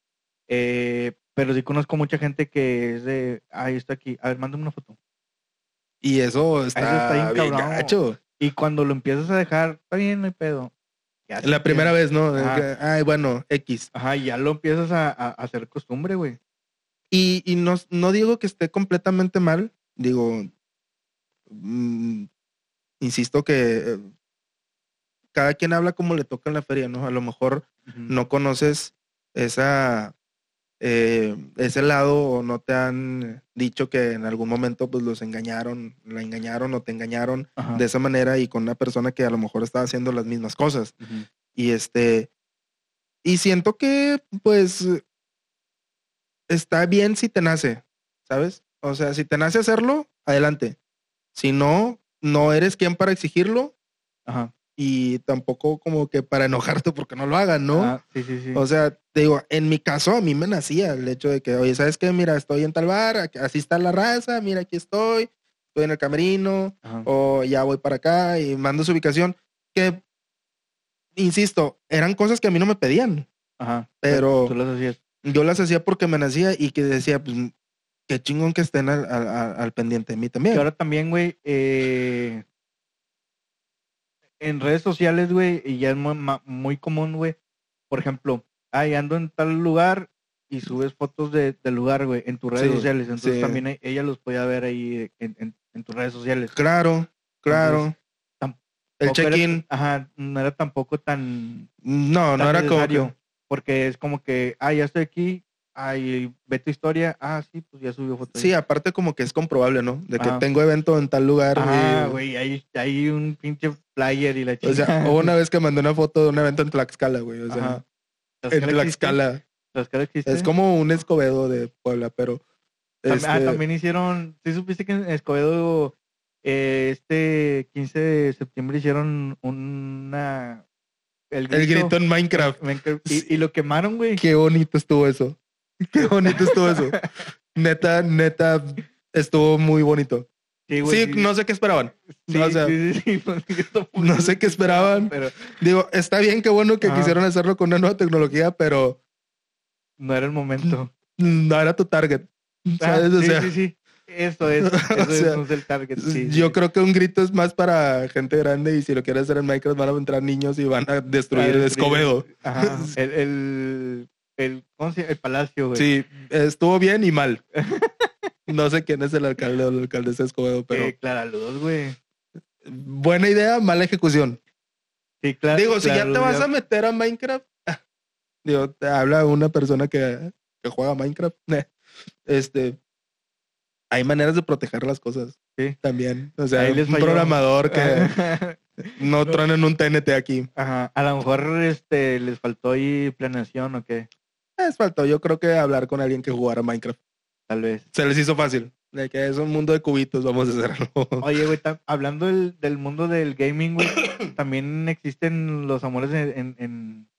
Eh, pero sí conozco mucha gente que es de. Ay, estoy aquí. A ver, mándame una foto. y eso está, está bien bien gacho. Y cuando lo empiezas a dejar, está bien, no hay pedo. Ya La primera vez, ¿no? Ajá. Ay, bueno, X. Ajá, ya lo empiezas a, a, a hacer costumbre, güey. Y, y no, no digo que esté completamente mal, digo, mm, insisto que eh, cada quien habla como le toca en la feria, ¿no? A lo mejor no conoces esa eh, ese lado o no te han dicho que en algún momento pues los engañaron, la engañaron o te engañaron Ajá. de esa manera y con una persona que a lo mejor estaba haciendo las mismas cosas. Y este, y siento que, pues, está bien si te nace, ¿sabes? O sea, si te nace hacerlo, adelante. Si no, no eres quien para exigirlo Ajá. Y tampoco como que para enojarte porque no lo hagan, ¿no? Ah, sí, sí, sí. O sea, te digo, en mi caso a mí me nacía el hecho de que, oye, ¿sabes qué? Mira, estoy en tal bar, así está la raza, mira, aquí estoy, estoy en el camerino, Ajá. o ya voy para acá y mando su ubicación, que, insisto, eran cosas que a mí no me pedían. Ajá. pero- Tú las hacías. Yo las hacía porque me nacía y que decía, pues, qué chingón que estén al, al- al- al pendiente de mí también. Que ahora también, güey, eh, en redes sociales, güey, y ya es muy, muy común, güey. Por ejemplo, ay, ando en tal lugar y subes fotos de, del lugar, güey, en tus redes Sí, sociales. Entonces sí. también e- ella los podía ver ahí en, en- en tus redes sociales. Claro, claro. el check-in, Ajá, no era tampoco tan, no, no era como que- porque es como que, ah, ya estoy aquí, ay, ve tu historia, ah, sí, pues ya subió fotos. Sí, aparte como que es comprobable, ¿no? De que Ajá. tengo evento en tal lugar. Ah, y- güey, hay, hay un pinche flyer y la O chica. sea, hubo una vez que mandé una foto de un evento en Tlaxcala, güey. O sea, en Tlaxcala. Tlaxcala existe. Es como un Escobedo de Puebla, pero. Ah, este, también hicieron, ¿sí supiste que en Escobedo eh, este 15 de septiembre hicieron una... el grito en Minecraft. Minecraft, Y, y lo quemaron, güey. Qué bonito estuvo eso. Qué bonito estuvo eso. Neta, neta, estuvo muy bonito. Sí, güey, Sí, no sé qué esperaban. sí, o sea, no sé qué esperaban. Pero Digo, está bien, qué bueno que quisieron hacerlo con una nueva tecnología, pero no era el momento. no era tu target. Ah, ¿Sabes? O sí, sea, sí, sí. Eso es, eso O es, no es el target. yo creo que un grito es más para gente grande y si lo quieres hacer en Minecraft van a entrar niños y van a destruir Ah, Escobedo. Ajá. El, el, el. El palacio, güey. Sí, estuvo bien y mal. No sé quién es el alcalde o la alcaldesa de Escobedo, pero Eh, Clara Luz, güey. buena idea, mala ejecución. Sí, claro. Digo, si ya te vas a meter a Minecraft, digo, te habla una persona que, que juega Minecraft. Este, hay maneras de proteger las cosas. Sí. También. O sea, un falló. programador que no truenen un TNT aquí. Ajá. A lo mejor este, les faltó ahí planeación o qué. Les faltó, yo creo que hablar con alguien que jugara Minecraft. Tal vez. Se les hizo fácil. De que es un mundo de cubitos, vamos a hacerlo. Oye, güey, hablando del, del mundo del gaming, güey, también existen los amores en, en, en,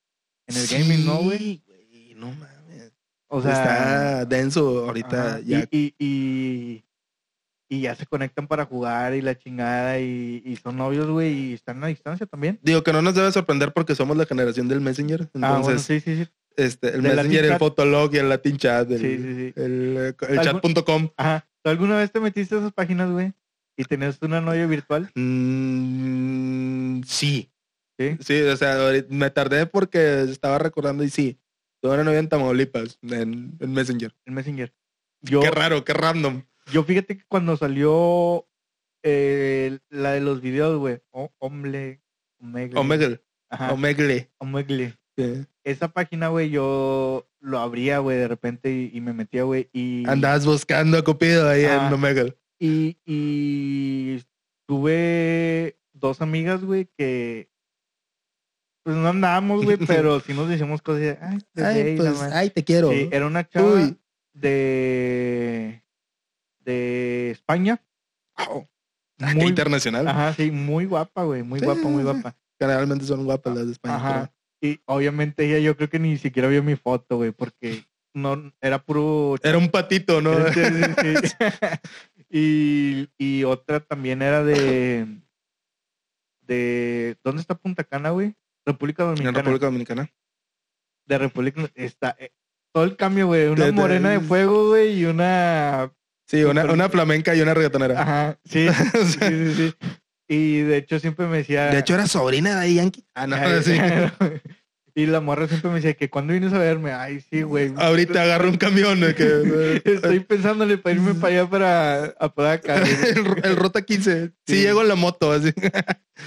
en el gaming, ¿no, güey? Sí, güey, no mames. O sea, está denso ahorita ajá, ya. Y, y, y, y ya se conectan para jugar y la chingada y, y son novios, güey, y están a distancia también. Digo que no nos debe sorprender porque somos la generación del Messenger. Entonces, ah, bueno, sí, sí, sí. Este, el Messenger, el. Fotolog y el Latin Chat, el, Sí, sí, sí. el, eh, el ¿Algún- chat.com. Ajá. ¿Tú alguna vez te metiste a esas páginas, güey? Y tenías una novia virtual, Mm, sí. ¿sí? Sí, o sea, me tardé porque estaba recordando y sí. Tuve una novia en Tamaulipas, en, en Messenger. El Messenger. Yo, Qué raro, qué random. yo fíjate que cuando salió eh, la de los videos, güey, Omble, Omegle. Omegle. Ajá, Omegle. Omegle. Sí. Esa página, güey, yo lo abría, güey, de repente y, y me metía, güey, y... Andabas buscando a Cupido ahí Ah. en Omegle. Y, y tuve dos amigas, güey, que pues no andábamos, güey, pero sí nos decíamos cosas de, ay, bebé", Ay, y la pues, ay, te quiero. Sí, era una chava, Uy, de, de España. Oh, ah, Muy- internacional. Ajá, sí, muy guapa, güey, muy Sí, guapa, muy guapa. Generalmente son guapas las de España. Ajá. Y obviamente ella yo creo que ni siquiera vio mi foto, güey, porque no era puro Era un patito, ¿no? Sí, sí, sí. y, y otra también era de de ¿dónde está Punta Cana, güey? República en Dominicana. República Dominicana. De República está eh, todo el cambio, güey, una De- morena de fuego, güey, y una Sí, una, una flamenca y una reggaetonera. ajá, sí, sí, sí, sí. Y de hecho siempre me decía De hecho, era sobrina de Yankee. Ah, no, sí. Y la morra siempre me decía que cuando vienes a verme, ay, sí, güey. Ahorita agarro un camión. que, Estoy pensándole para irme para allá para güey. el, el Rota 15. Sí, Sí. llego en la moto. Así.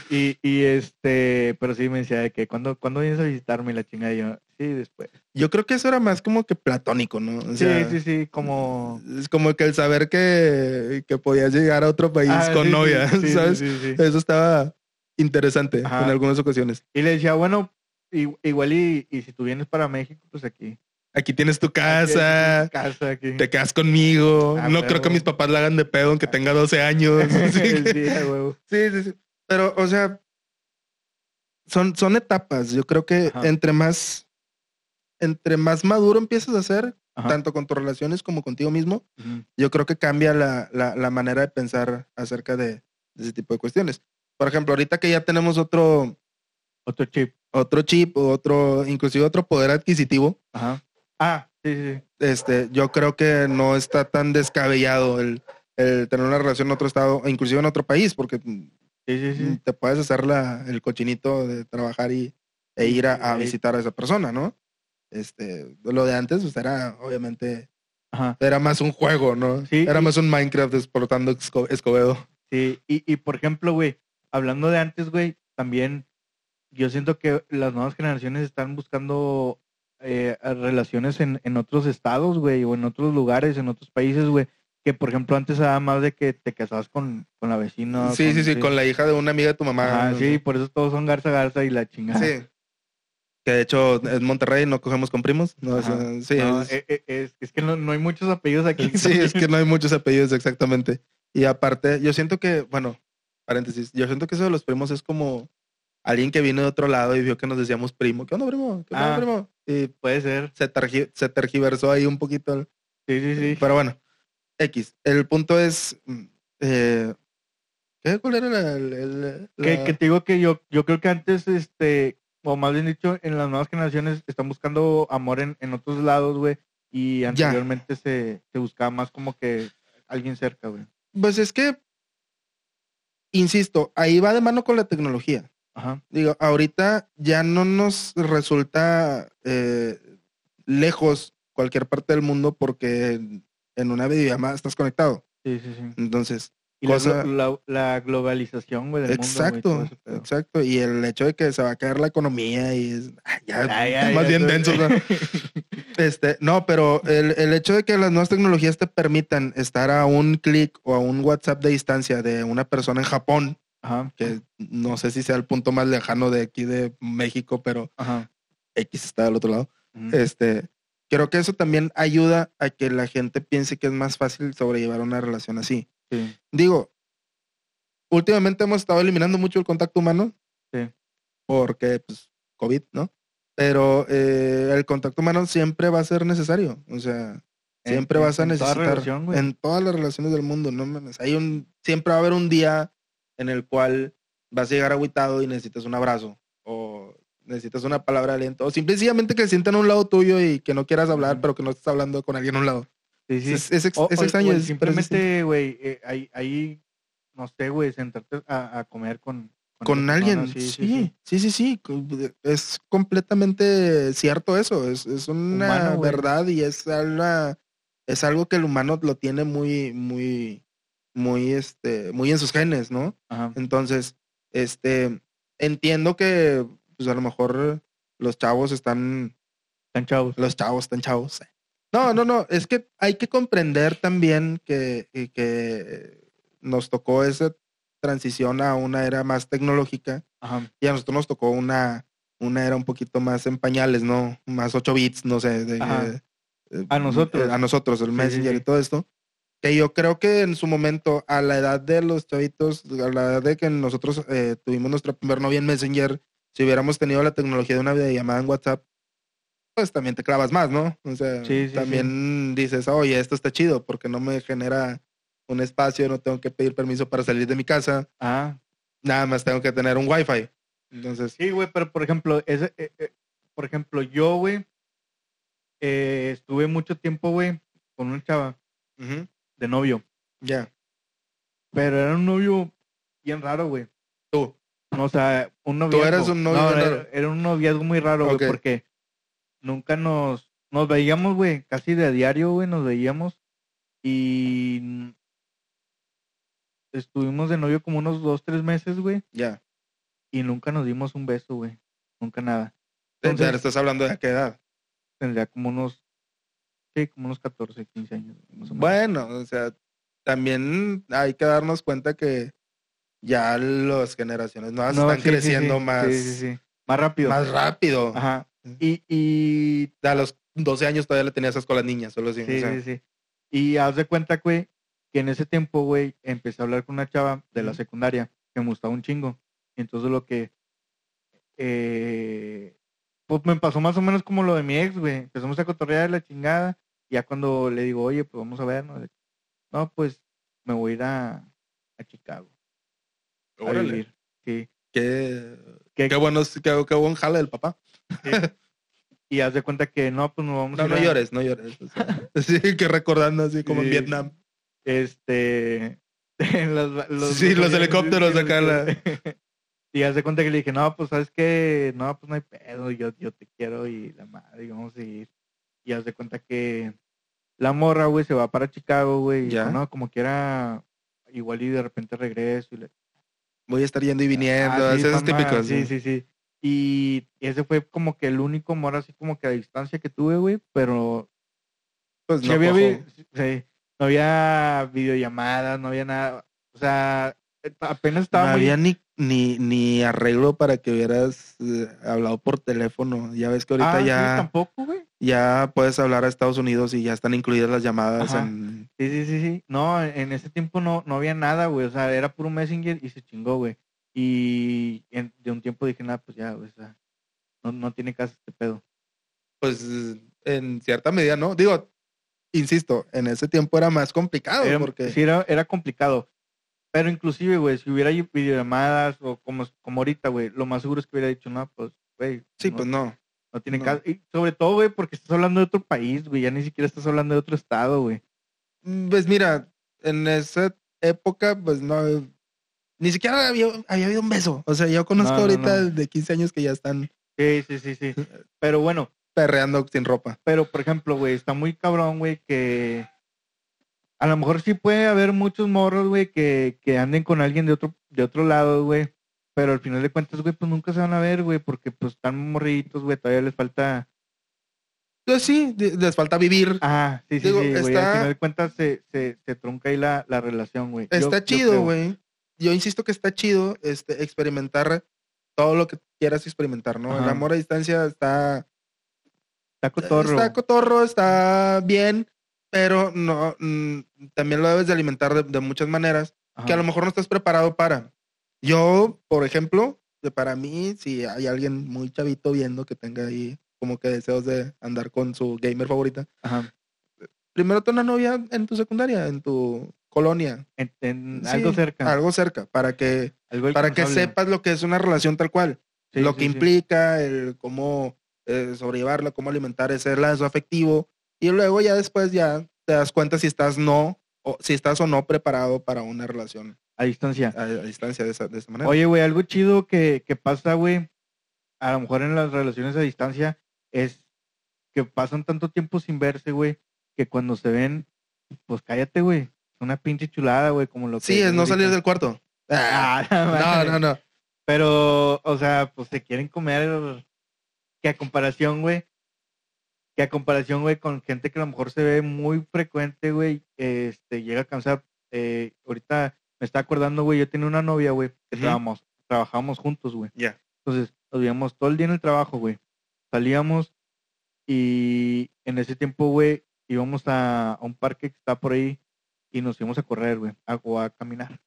Y, y este, pero sí me decía de que cuando, cuando vienes a visitarme la chingada yo, sí, después. Yo creo que eso era más como que platónico, ¿no? O sea, sí, sí, sí, como... Es como que el saber que, que podías llegar a otro país Ah, con sí, novia, sí, ¿sabes? Eso estaba interesante Ajá. en algunas ocasiones. Y le decía, bueno, igual y, y si tú vienes para México, pues aquí. Aquí tienes tu Aquí casa, casa, aquí. te quedas conmigo. Ah, no huevo. creo que mis papás la hagan de pedo aunque tenga 12 años. Sí. Pero, o sea, son, son etapas. Yo creo que Ajá. entre más, entre más maduro empiezas a ser, Ajá. tanto con tus relaciones como contigo mismo, yo creo que cambia la, la, la manera de pensar acerca de, de ese tipo de cuestiones. Por ejemplo, ahorita que ya tenemos otro, Otro chip. Otro chip, otro, inclusive otro poder adquisitivo, Ajá. Ah, sí, sí, este, yo creo que no está tan descabellado el, el tener una relación en otro estado, inclusive en otro país, porque Sí, sí, sí. te puedes hacer la, el cochinito de trabajar y, e ir a, visitar a esa persona, ¿no? Este, lo de antes, pues era, obviamente, Ajá. era más un juego, ¿no? Sí, era y- más un Minecraft explotando Esco- Escobedo. Sí, y, y por ejemplo, güey, hablando de antes, güey, también yo siento que las nuevas generaciones están buscando eh, relaciones en, en otros estados, güey, o en otros lugares, en otros países, güey, que por ejemplo antes era más de que te casabas con, con la vecina. sí, sí, sí, con la hija de una amiga de tu mamá. ¿no? sí, por eso todos son garza, garza y la chingada. Sí. Que de hecho en Monterrey no cogemos con primos. No, sí, No, es, eh, eh, es, es que no, no hay muchos apellidos aquí. sí, es que no hay muchos apellidos exactamente. Y aparte, yo siento que, bueno, paréntesis, yo siento que eso de los primos es como alguien que vino de otro lado y vio que nos decíamos primo. ¿Qué onda, primo? ¿Qué onda, Ah. primo? Y Puede ser. se, tergi- se tergiversó ahí un poquito. Sí, sí, sí. Pero bueno, X. El punto es. mm, Eh, ¿qué? ¿Cuál era Que, la- que te digo que yo, yo creo que antes, este, o más bien dicho, en las nuevas generaciones están buscando amor en, en otros lados, güey. Y anteriormente se, se buscaba más como que alguien cerca, güey. Pues es que. Insisto, ahí va de mano con la tecnología. Ajá. Digo, ahorita ya no nos resulta eh, lejos cualquier parte del mundo porque en una videollamada estás conectado. Sí, sí, sí. Entonces, Y la Cosa- glo- la, la globalización, güey, del exacto, mundo, pedo. exacto. Y el hecho de que se va a caer la economía y es ah, ya, Ya, ya, más bien denso. ¿no? Este, no, pero el, el hecho de que las nuevas tecnologías te permitan estar a un clic o a un WhatsApp de distancia de una persona en Japón, Ajá, que no sé si sea el punto más lejano de aquí de México, pero ajá. X está del otro lado. Este, creo que eso también ayuda a que la gente piense que es más fácil sobrellevar una relación así. Sí, Digo, últimamente hemos estado eliminando mucho el contacto humano. Sí. Porque, pues, COVID, ¿no? Pero eh, el contacto humano siempre va a ser necesario. O sea, En- siempre en- vas a en toda necesitar relación, güey. en todas las relaciones del mundo, no mames. Hay un, siempre va a haber un día en el cual vas a llegar agüitado y necesitas un abrazo. O necesitas una palabra de aliento. O simplemente que se sientan a un lado tuyo y que no quieras hablar, pero que no estés hablando con alguien a un lado. Sí, sí. Es, es ex- O- es o- extraño. o distinto. simplemente, güey, eh, ahí, ahí, no sé, güey, sentarte a, a comer con... con alguien. persona, Sí, sí, sí, sí, co- Es completamente cierto eso. Es, es una Humano, verdad y es una, es algo que el humano lo tiene muy, muy, muy, este, muy en sus genes, ¿no? Ajá. Entonces, este, entiendo que, pues a lo mejor los chavos están, Están chavos. los chavos están chavos. No, no, no. Es que hay que comprender también que, que nos tocó esa transición a una era más tecnológica Ajá. y a nosotros nos tocó una, una era un poquito más en pañales, ¿no? Más 8 bits, no sé. de- eh, A nosotros. eh, a nosotros, el Sí, sí, Messenger sí. y todo esto. Que yo creo que en su momento, a la edad de los chavitos, a la edad de que nosotros eh, tuvimos nuestra primer novia en Messenger, si hubiéramos tenido la tecnología de una videollamada en WhatsApp, pues también te clavas más, ¿no? O sea, Sí, sí, también dices, oye, esto está chido porque no me genera un espacio, no tengo que pedir permiso para salir de mi casa, Ah, nada más tengo que tener un wifi. Entonces, sí, güey, pero por ejemplo, ese, eh, eh, por ejemplo, yo, güey, eh, estuve mucho tiempo, güey, con una chava de novio, ya, pero era un novio bien raro, güey. tú. No, o sea, un noviazgo. eras un novio No, era, raro. era un noviazgo muy raro, güey, porque nunca nos, nos veíamos, güey, casi de a diario, güey, nos veíamos y estuvimos de novio como unos dos, tres meses, güey, Ya. y nunca nos dimos un beso, güey, nunca nada. Entonces- estás hablando de qué edad. Tendría como unos, sí, como unos 14, 15 años. más o menos. Bueno, o sea, también hay que darnos cuenta que ya las generaciones nuevas No, están sí, creciendo sí, más, sí, sí, sí. Más rápido. más rápido. Ajá. Y, y A los 12 años todavía le tenías esas con las niñas, solo así. Sí, o sea, sí, sí. Y haz de cuenta, güey, que en ese tiempo, güey, empecé a hablar con una chava de la secundaria que me gustaba un chingo. Y entonces lo que. Eh, pues me pasó más o menos como lo de mi ex, güey. Empezamos a cotorrear la chingada. Y ya cuando le digo, oye, pues vamos a vernos. No, pues me voy a ir a, a Chicago a órale, vivir. Sí. Qué, Que- qué bueno, qué, qué buen jale del papá. Y haz de cuenta que no, pues nos vamos a No, ir no a- llores, no llores. o sea, sí, que recordando así como en Sí. Vietnam. Este. los, los- Sí, los helicópteros acá, la- Y hace cuenta que le dije, no, pues sabes que, no, pues no hay pedo, yo, yo te quiero y la madre, y vamos a ir. Y haz de cuenta que la morra, güey, se va para Chicago, güey, y no, como quiera, igual y de repente regreso. Y le, Voy a estar yendo y viniendo, Ah, sí, esos típicos. Sí, sí, sí. Y ese fue como que el único amor así como que a distancia que tuve, güey, pero Pues no había sí, no había videollamadas, no había nada. O sea, eh, apenas No estaba muy... había ni, ni, ni arreglo para que hubieras eh, hablado por teléfono. Ya ves que ahorita Ah, sí, ya, tampoco, güey. ya puedes hablar a Estados Unidos y ya están incluidas las llamadas en... Sí, sí, sí, sí. No, en en ese tiempo no, no había nada, güey. O sea, era puro Messenger y se chingó, güey. Y en- de un tiempo dije, nada, pues ya, güey, o sea, no, no tiene caso este pedo. Pues en cierta medida, ¿no? Digo, insisto, en ese tiempo era más complicado Era, porque... sí, era, era complicado. Pero inclusive, güey, si hubiera videollamadas o como, como ahorita, güey, lo más seguro es que hubiera dicho, no, pues, güey. Sí, no, pues no. No tiene No. caso. Y sobre todo, güey, porque estás hablando de otro país, güey. Ya ni siquiera estás hablando de otro estado, güey. Pues mira, en esa época, pues no... Ni siquiera había, había habido un beso. O sea, yo conozco No, no, ahorita de 15 años que ya están Sí, sí, sí, sí. Pero bueno, perreando sin ropa. pero por ejemplo, güey, está muy cabrón, güey, que a lo mejor sí puede haber muchos morros, güey, que, que anden con alguien de otro, de otro lado, güey. Pero al final de cuentas, güey, pues nunca se van a ver, güey, porque pues están morritos, güey, todavía les falta. Pues sí, les falta vivir. Ah, sí, sí, Digo, sí, güey. Al final de cuentas se, se, se trunca ahí la, la relación, güey. Está yo chido, güey. Yo insisto que está chido este, experimentar todo lo que quieras experimentar, ¿no? El amor a distancia está, Está cotorro. está cotorro, está bien, pero no mm, también lo debes de alimentar de, de muchas maneras Ajá. que a lo mejor no estás preparado para. Yo, por ejemplo, para mí, si hay alguien muy chavito viendo que tenga ahí como que deseos de andar con su gamer favorita, Ajá. primero ten una novia en tu secundaria, en tu colonia, En, en Sí, algo cerca. algo cerca, para que algo para que sepas lo que es una relación tal cual, Sí, lo sí, que implica, el cómo eh, sobrellevarla, cómo alimentar ese lazo afectivo y luego ya después ya te das cuenta si estás no o si estás o no preparado para una relación A distancia. a, a distancia de esa, de esa manera. Oye, güey, algo chido que, que pasa, güey, a lo mejor en las relaciones a distancia, es que pasan tanto tiempo sin verse, güey, que cuando se ven, pues cállate, güey. Una pinche chulada, güey, como lo que... sí, es no salir del cuarto. Ah, Ah, no, no, no. Pero, o sea, pues se quieren comer que a comparación, güey, que a comparación, güey, con gente que a lo mejor se ve muy frecuente, güey, este, llega a cansar. Eh, ahorita me está acordando, güey, yo tenía una novia, güey, que Ujú. trabajábamos, trabajábamos juntos, güey. Ya. Entonces, nos veíamos todo el día en el trabajo, güey. Salíamos Y en ese tiempo, güey, íbamos a, a un parque que está por ahí y nos íbamos a correr, güey, a, o a caminar.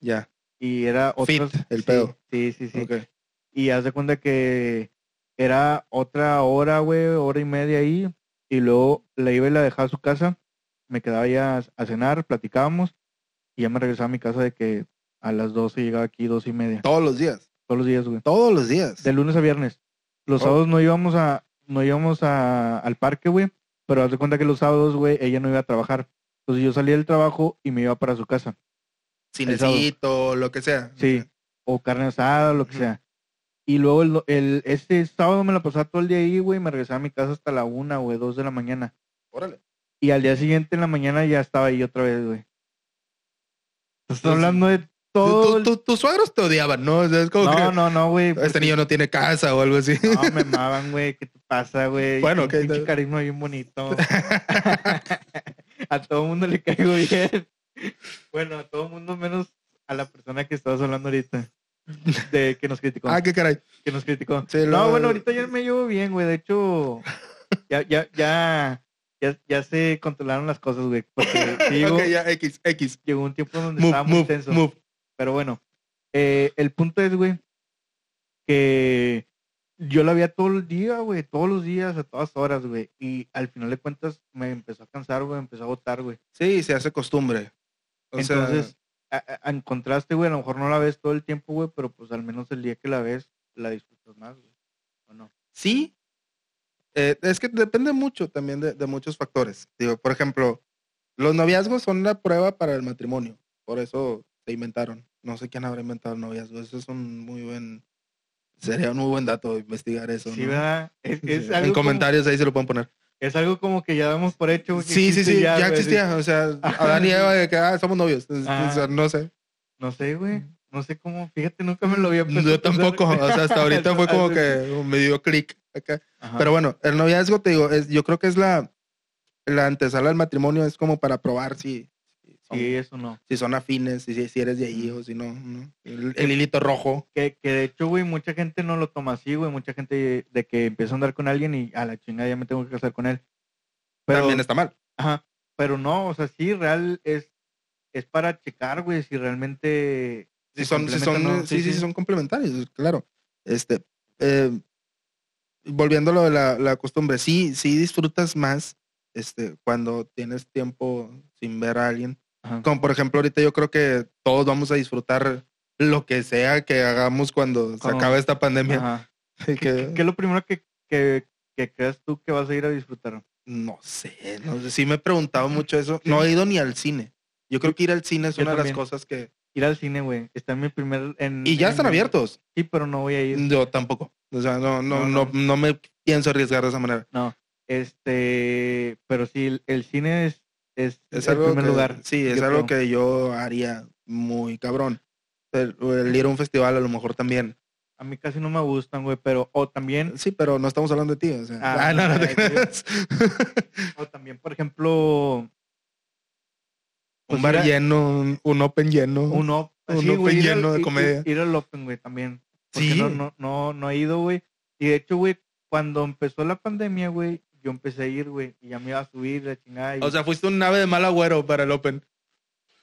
Ya. Y era Fit, otros... el sí, pedo. Sí, sí, sí. Y haz de cuenta que era otra hora, güey, hora y media ahí. Y luego la iba y la dejaba a su casa. Me quedaba ya a, cenar, platicábamos. Y ya me regresaba a mi casa de que a las 12 llegaba aquí, dos y media. Todos los días. Todos los días, güey. Todos los días. De lunes a viernes. Los Oh. sábados no íbamos a, no íbamos a, al parque, güey. Pero haz de cuenta que los sábados, güey, ella no iba a trabajar. Entonces yo salía del trabajo y me iba para su casa. Cinecito, lo que sea. Sí. O carne asada, lo que sea. Y luego el, el, este sábado me la pasaba todo el día ahí, güey. Me regresaba a mi casa hasta la una, güey, dos de la mañana. Órale. Y al día siguiente en la mañana ya estaba ahí otra vez, güey. Estás hablando de todo. tu- el- tu- tus suegros te odiaban, ¿no? O sea, es como No, que no, no, güey. este niño no tiene casa o algo así. No, me amaban, güey. ¿Qué te pasa, güey? Bueno, Un ok, pinche está- carisma bien bonito. a todo el mundo le caigo bien. Bueno, a todo el mundo menos a la persona que estabas hablando ahorita. De que nos criticó. ah, qué caray. que nos criticó. Sí, no, bueno, ahorita ya me llevo bien, güey. De hecho, ya, ya, ya, ya, ya se controlaron las cosas, güey. Porque llegó, ya, X, X. llegó un tiempo donde Move, estaba muy move, tenso. move. Pero bueno, eh, el punto es, güey, que yo la veía todo el día, güey, todos los días, a todas horas, güey. Y al final de cuentas me empezó a cansar, güey, me empezó a agotar, güey. Sí, se hace costumbre. O sea, Entonces, a- a- en contraste, güey, a lo mejor no la ves todo el tiempo, güey, pero pues al menos el día que la ves, la disfrutas más, güey. ¿O no? sí. Eh, es que depende mucho también de, de muchos factores. Digo, por ejemplo, los noviazgos son la prueba para el matrimonio. Por eso se inventaron. No sé quién habrá inventado el noviazgo. Eso es un muy buen... Sería un muy buen dato investigar eso. Sí, ¿no? ¿verdad? Es, es Sí, algo en como- comentarios ahí se lo pueden poner. Es algo como que ya damos por hecho. Sí, sí, sí, ya, existía. O sea, Adán y Eva de que ah, somos novios. O sea, no sé. No sé, güey. No sé cómo. Fíjate, nunca me lo había puesto Yo tampoco. O sea, hasta ahorita fue como que me dio clic acá. Ajá. Pero bueno, el noviazgo, te digo, es, yo creo que es la, la antesala del matrimonio, es como para probar si son, Sí, eso no. si son afines, si, si eres de ahí o si no. ¿no? El, el hilito rojo. Que, que de hecho, güey, mucha gente no lo toma así, güey. Mucha gente de que empieza a andar con alguien y a la chingada ya me tengo que casar con él. Pero, También está mal. ajá, pero no, o sea, sí, real es, es para checar, güey, si realmente. Si son, si son, no. sí, sí, sí, son complementarios, claro. Este, eh, volviendo a lo de la, la costumbre, sí, sí disfrutas más este, cuando tienes tiempo sin ver a alguien. Ajá. Como por ejemplo, ahorita yo creo que todos vamos a disfrutar lo que sea que hagamos cuando se acabe esta pandemia. Que- ¿Qué es lo primero que, que, que creas tú que vas a ir a disfrutar? no sé, no sé, sí me he preguntado mucho eso. No he ido ni al cine. Yo creo que ir al cine es Yo una de las cosas que... Ir al cine, güey. Está en mi primer. En, Y ya en están mi- abiertos. Sí, pero no voy a ir. Yo tampoco. O sea, no, no, No, no, no. no me pienso arriesgar de esa manera. No, este, pero sí, el, el cine es, es, Es el algo primer que, lugar. Sí, es yo algo creo. que yo haría muy cabrón. El, el ir a un festival a lo mejor también. A mí casi no me gustan, güey, pero, o también, Sí, pero no estamos hablando de ti. O sea. Ah, Ah, no, no te ay, creas. o también, por ejemplo, pues un bar ir a- lleno, un, un open lleno. Un sí, güey, open al- lleno de comedia. Ir, ir al Open, güey, también. Porque Sí. no, no, no, no he ido, güey. Y de hecho, güey, cuando empezó la pandemia, güey, yo empecé a ir, güey, y ya me iba a subir la chingada y O sea, fuiste un nave de mal agüero para el open.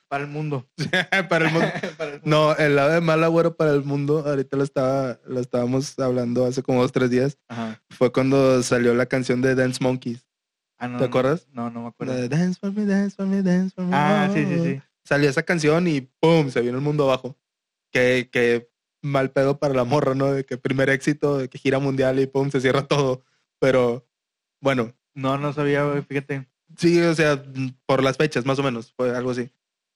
para el mundo. para el mundo. Para el mundo. No, el ave de mal agüero para el mundo, ahorita lo estaba, lo estábamos hablando hace como dos, tres días. Ajá. Fue cuando salió la canción de Dance Monkeys. Ah, no, ¿Te acuerdas? No, no me acuerdo. de Dance for me, dance for me, dance for me. Ah, sí, sí, sí. Salió esa canción y ¡pum! Se vino el mundo abajo. Que, que mal pedo para la morra, ¿no? De que primer éxito, de que gira mundial y ¡pum! Se cierra todo. Pero, bueno, No, no sabía, fíjate. sí, o sea, por las fechas, más o menos, fue algo así.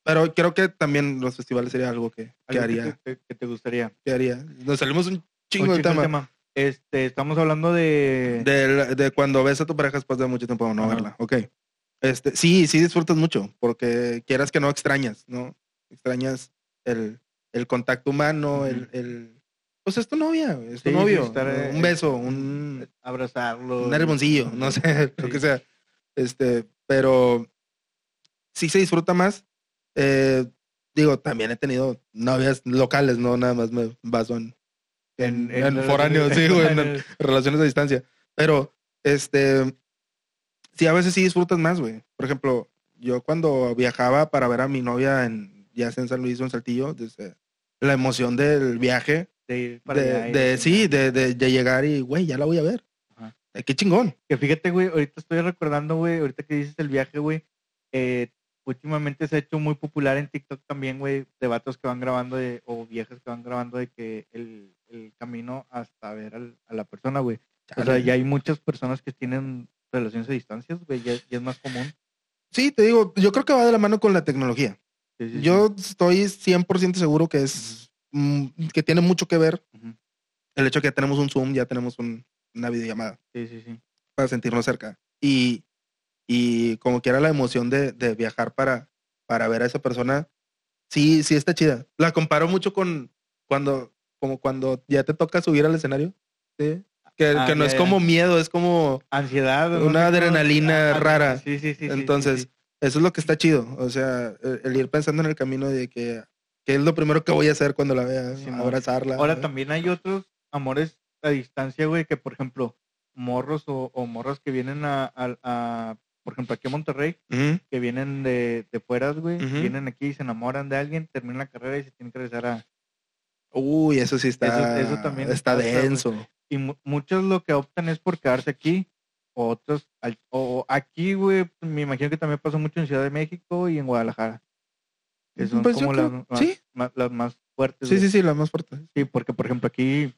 Pero creo que también los festivales sería algo que, que haría. te, que te gustaría. que haría. Nos salimos un chingo Un tema. Este, estamos hablando de... De, de cuando ves a tu pareja después de mucho tiempo no Ajá. verla. Ok. Este, sí, sí disfrutas mucho, porque quieras que no extrañas, ¿no? Extrañas el, el contacto humano, el... Pues es tu novia, es tu Sí, novio. estar, ¿no? eh, un beso, un, abrazarlo. un hermoncillo, no sé, lo que sea. Este, pero sí se disfruta más. Eh, digo, también he tenido novias locales, no nada más me baso en, en, en foráneos, sí, en- relaciones a distancia. Pero este, sí, a veces sí disfrutas más, güey. Por ejemplo, yo cuando viajaba para ver a mi novia en, ya sea en San Luis o en Saltillo, desde la emoción del viaje, De ir para de, allá de- sí, de, de, llegar y, güey, ya la voy a ver. Ajá. Qué chingón. Que fíjate, güey, ahorita estoy recordando, güey, ahorita que dices el viaje, güey, eh, últimamente se ha hecho muy popular en TikTok también, güey, de vatos que van grabando de, o viejas que van grabando de que el, el camino hasta ver al- a la persona, güey. O sea, ya hay muchas personas que tienen relaciones a distancias, güey, ya, ya es más común. Sí, te digo, yo creo que va de la mano con la tecnología. Sí, sí, sí. Yo estoy 100% seguro que es que tiene mucho que ver el hecho de que ya tenemos un Zoom, ya tenemos un- una videollamada Sí, sí, sí. para sentirnos cerca. Y, y como quiera la emoción de, de viajar para, para ver a esa persona, sí, sí está chida. La comparo mucho con cuando, como cuando ya te toca subir al escenario. ¿sí? Que, Ah, que no ya, es como miedo, es como Ansiedad. ¿no? Una adrenalina Ah, rara. Sí, sí, sí. Entonces, sí. eso es lo que está chido. O sea, el, el ir pensando en el camino de que, que es lo primero que voy a hacer cuando la vea, Simón. abrazarla. Ahora también hay otros amores a distancia, güey, que por ejemplo, morros o, o morras que vienen a, a- a- por ejemplo, aquí a Monterrey, que vienen de, de fueras, güey, vienen aquí y se enamoran de alguien, terminan la carrera y se tienen que regresar a... Uy, eso sí está, Eso- eso también está denso. Y mu- muchos lo que optan es por quedarse aquí, otros, al- o, o aquí, güey, me imagino que también pasa mucho en Ciudad de México y en Guadalajara. Que son Pues como creo- las, más, sí. más- las más fuertes. Sí, sí, sí, la más fuerte. Sí, porque por ejemplo aquí,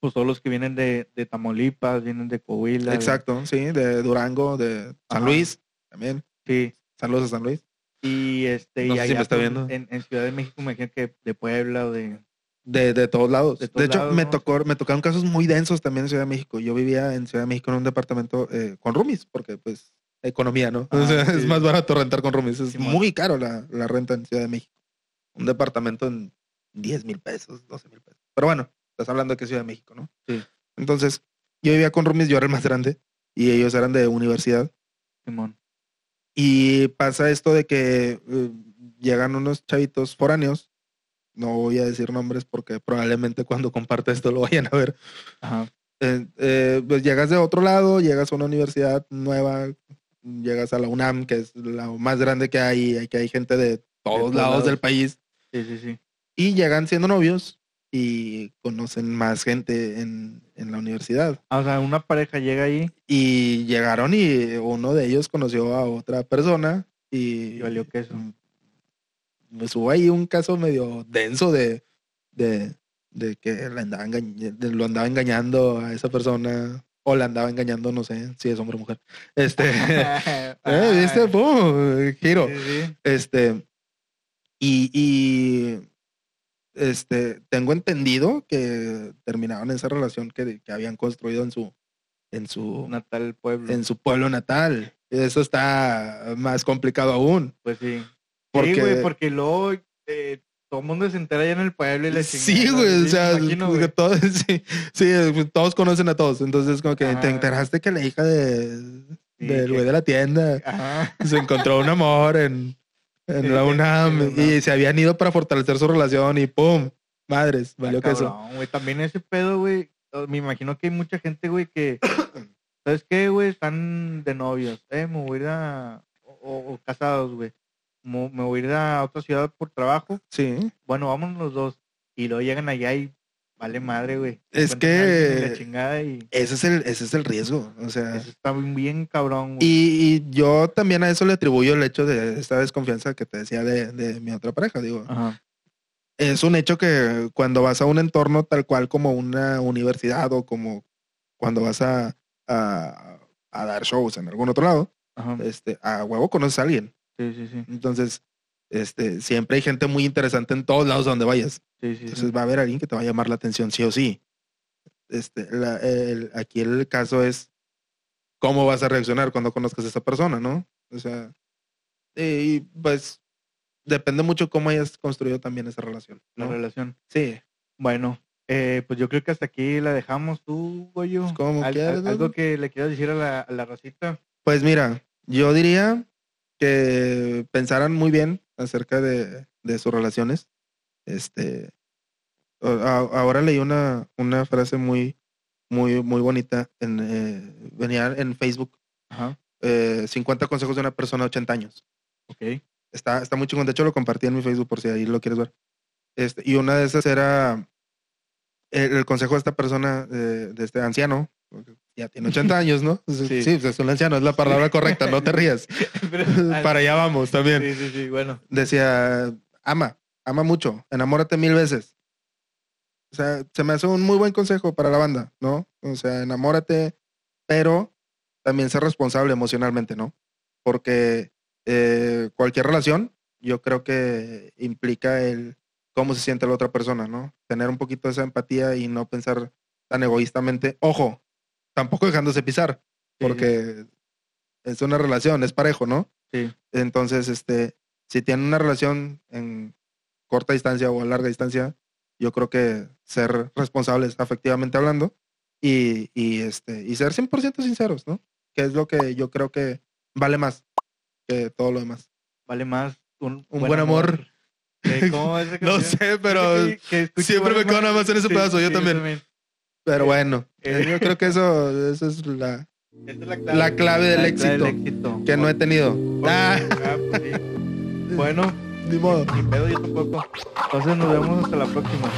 pues todos los que vienen de, de Tamaulipas, vienen de Coahuila. de- Exacto, sí, de Durango, de San Ajá. Luis, también. sí. Saludos a San Luis. Y este, No y sé si allá me está viendo. En, en Ciudad de México me imagino que de Puebla o de. De, de todos lados. De De, todos hecho, lados, me ¿no? tocó, me tocaron casos muy densos también en Ciudad de México. Yo vivía en Ciudad de México en un departamento eh, con roomies, porque pues economía, ¿no? Ah, o sea, sí. es más barato rentar con roomies. Es muy caro la, la renta en Ciudad de México. Un departamento en 10 mil pesos, 12 mil pesos. Pero bueno, estás hablando de que es Ciudad de México, ¿no? Sí. Entonces, yo vivía con roomies, yo era el más grande y ellos eran de universidad. Simón. Y pasa esto de que eh, llegan unos chavitos foráneos. No voy a decir nombres porque probablemente cuando comparte esto lo vayan a ver. Ajá. Eh, eh, pues llegas de otro lado, llegas a una universidad nueva, llegas a la UNAM, que es la más grande que hay, que hay gente de todos lados, lados. del país, Sí, sí, sí. y llegan siendo novios y conocen más gente en, en la universidad. Ah, o sea, una pareja llega ahí Y llegaron y uno de ellos conoció a otra persona y, y valió queso. pues hubo ahí un caso medio denso de, de, de que la andaba engañ- de- lo andaba engañando a esa persona o la andaba engañando, no sé si es hombre o mujer. Este, eh, ¿viste? Ah, ¡Pum! Giro. sí, sí. Este, y, y este, tengo entendido que terminaron esa relación que, que habían construido en su, en su, Natal pueblo. en su pueblo natal. Eso está más complicado aún. Pues sí. Porque, Sí, güey, porque luego eh, todo el mundo se entera ya en el pueblo y le sí, güey, o sea, todos, sí, sí, todos conocen a todos. Entonces, como que Ajá. te enteraste que la hija de, Sí, del que- güey de la tienda Ajá. se encontró un amor en, en Sí, la UNAM y se habían ido para fortalecer su relación y ¡pum! Madres, valió Está que eso. güey. También ese pedo, güey. Me imagino que hay mucha gente, güey, que. ¿Sabes qué, güey? Están de novios. Eh, me voy a ir a. O, o- o casados, güey. Me voy a ir a otra ciudad por trabajo. Sí. Bueno, vámonos los dos. Y luego llegan allá y vale madre, güey. Es que- La chingada y. Ese es el, ese es el riesgo. O sea, Eso está bien, bien cabrón, güey. y, y yo también a eso le atribuyo el hecho de esta desconfianza que te decía de, de mi otra pareja. Digo, Ajá. es un hecho que cuando vas a un entorno tal cual como una universidad o como cuando vas a, a, a dar shows en algún otro lado, Ajá. este, a huevo conoces a alguien. Sí, sí, sí. Entonces, este, siempre hay gente muy interesante en todos lados donde vayas. Sí, sí, Entonces sí. va a haber alguien que te va a llamar la atención sí o sí. Este, la- el- aquí el caso es cómo vas a reaccionar cuando conozcas a esa persona, ¿no? O sea, y pues depende mucho cómo hayas construido también esa relación. La relación. Sí. Bueno, eh, pues yo creo que hasta aquí la dejamos tú, Goyo. Pues como Al- quieras, al- ¿no? algo que le quieras decir a la, a la racita. Pues mira, yo diría que pensaran muy bien acerca de, de sus relaciones. Este, a- ahora leí una, una frase muy, muy, muy bonita. En, eh, venía en Facebook. Ajá. eh, 50 consejos de una persona de 80 años. Ok. Está, está muy chingón. De hecho, lo compartí en mi Facebook por si ahí lo quieres ver. Este, y una de esas era el, el consejo de esta persona, de, de este anciano, ya tiene 80 años, ¿no? Sí, Sí. pues es un anciano, es la palabra correcta, no te rías. Para allá vamos también. Sí, sí, sí, bueno. Decía, ama, ama mucho, enamórate mil veces. O sea, se me hace un muy buen consejo para la banda, ¿no? O sea, enamórate, pero también ser responsable emocionalmente, ¿no? Porque eh, cualquier relación, yo creo que implica el cómo se siente la otra persona, ¿no? Tener un poquito de esa empatía y no pensar tan egoístamente. Ojo, tampoco dejándose pisar, Sí, porque es una relación, es parejo, ¿no? Sí. Entonces, este, si tienen una relación en corta distancia o a larga distancia, yo creo que ser responsables afectivamente hablando y, y, este, y ser 100% sinceros, ¿no? Que es lo que yo creo que vale más que todo lo demás. Vale más un, Un buen amor. ¿Cómo es esa No sé, pero Que- que escucho siempre me quedo nada más en ese pedazo, yo también. Pero Eh, bueno, eh. yo creo que eso, eso es la es la La clave del La éxito. éxito. que no he tenido. Ah, Ah, pues sí. Bueno, ni modo. ni pedo yo tampoco. Entonces nos vemos hasta la próxima.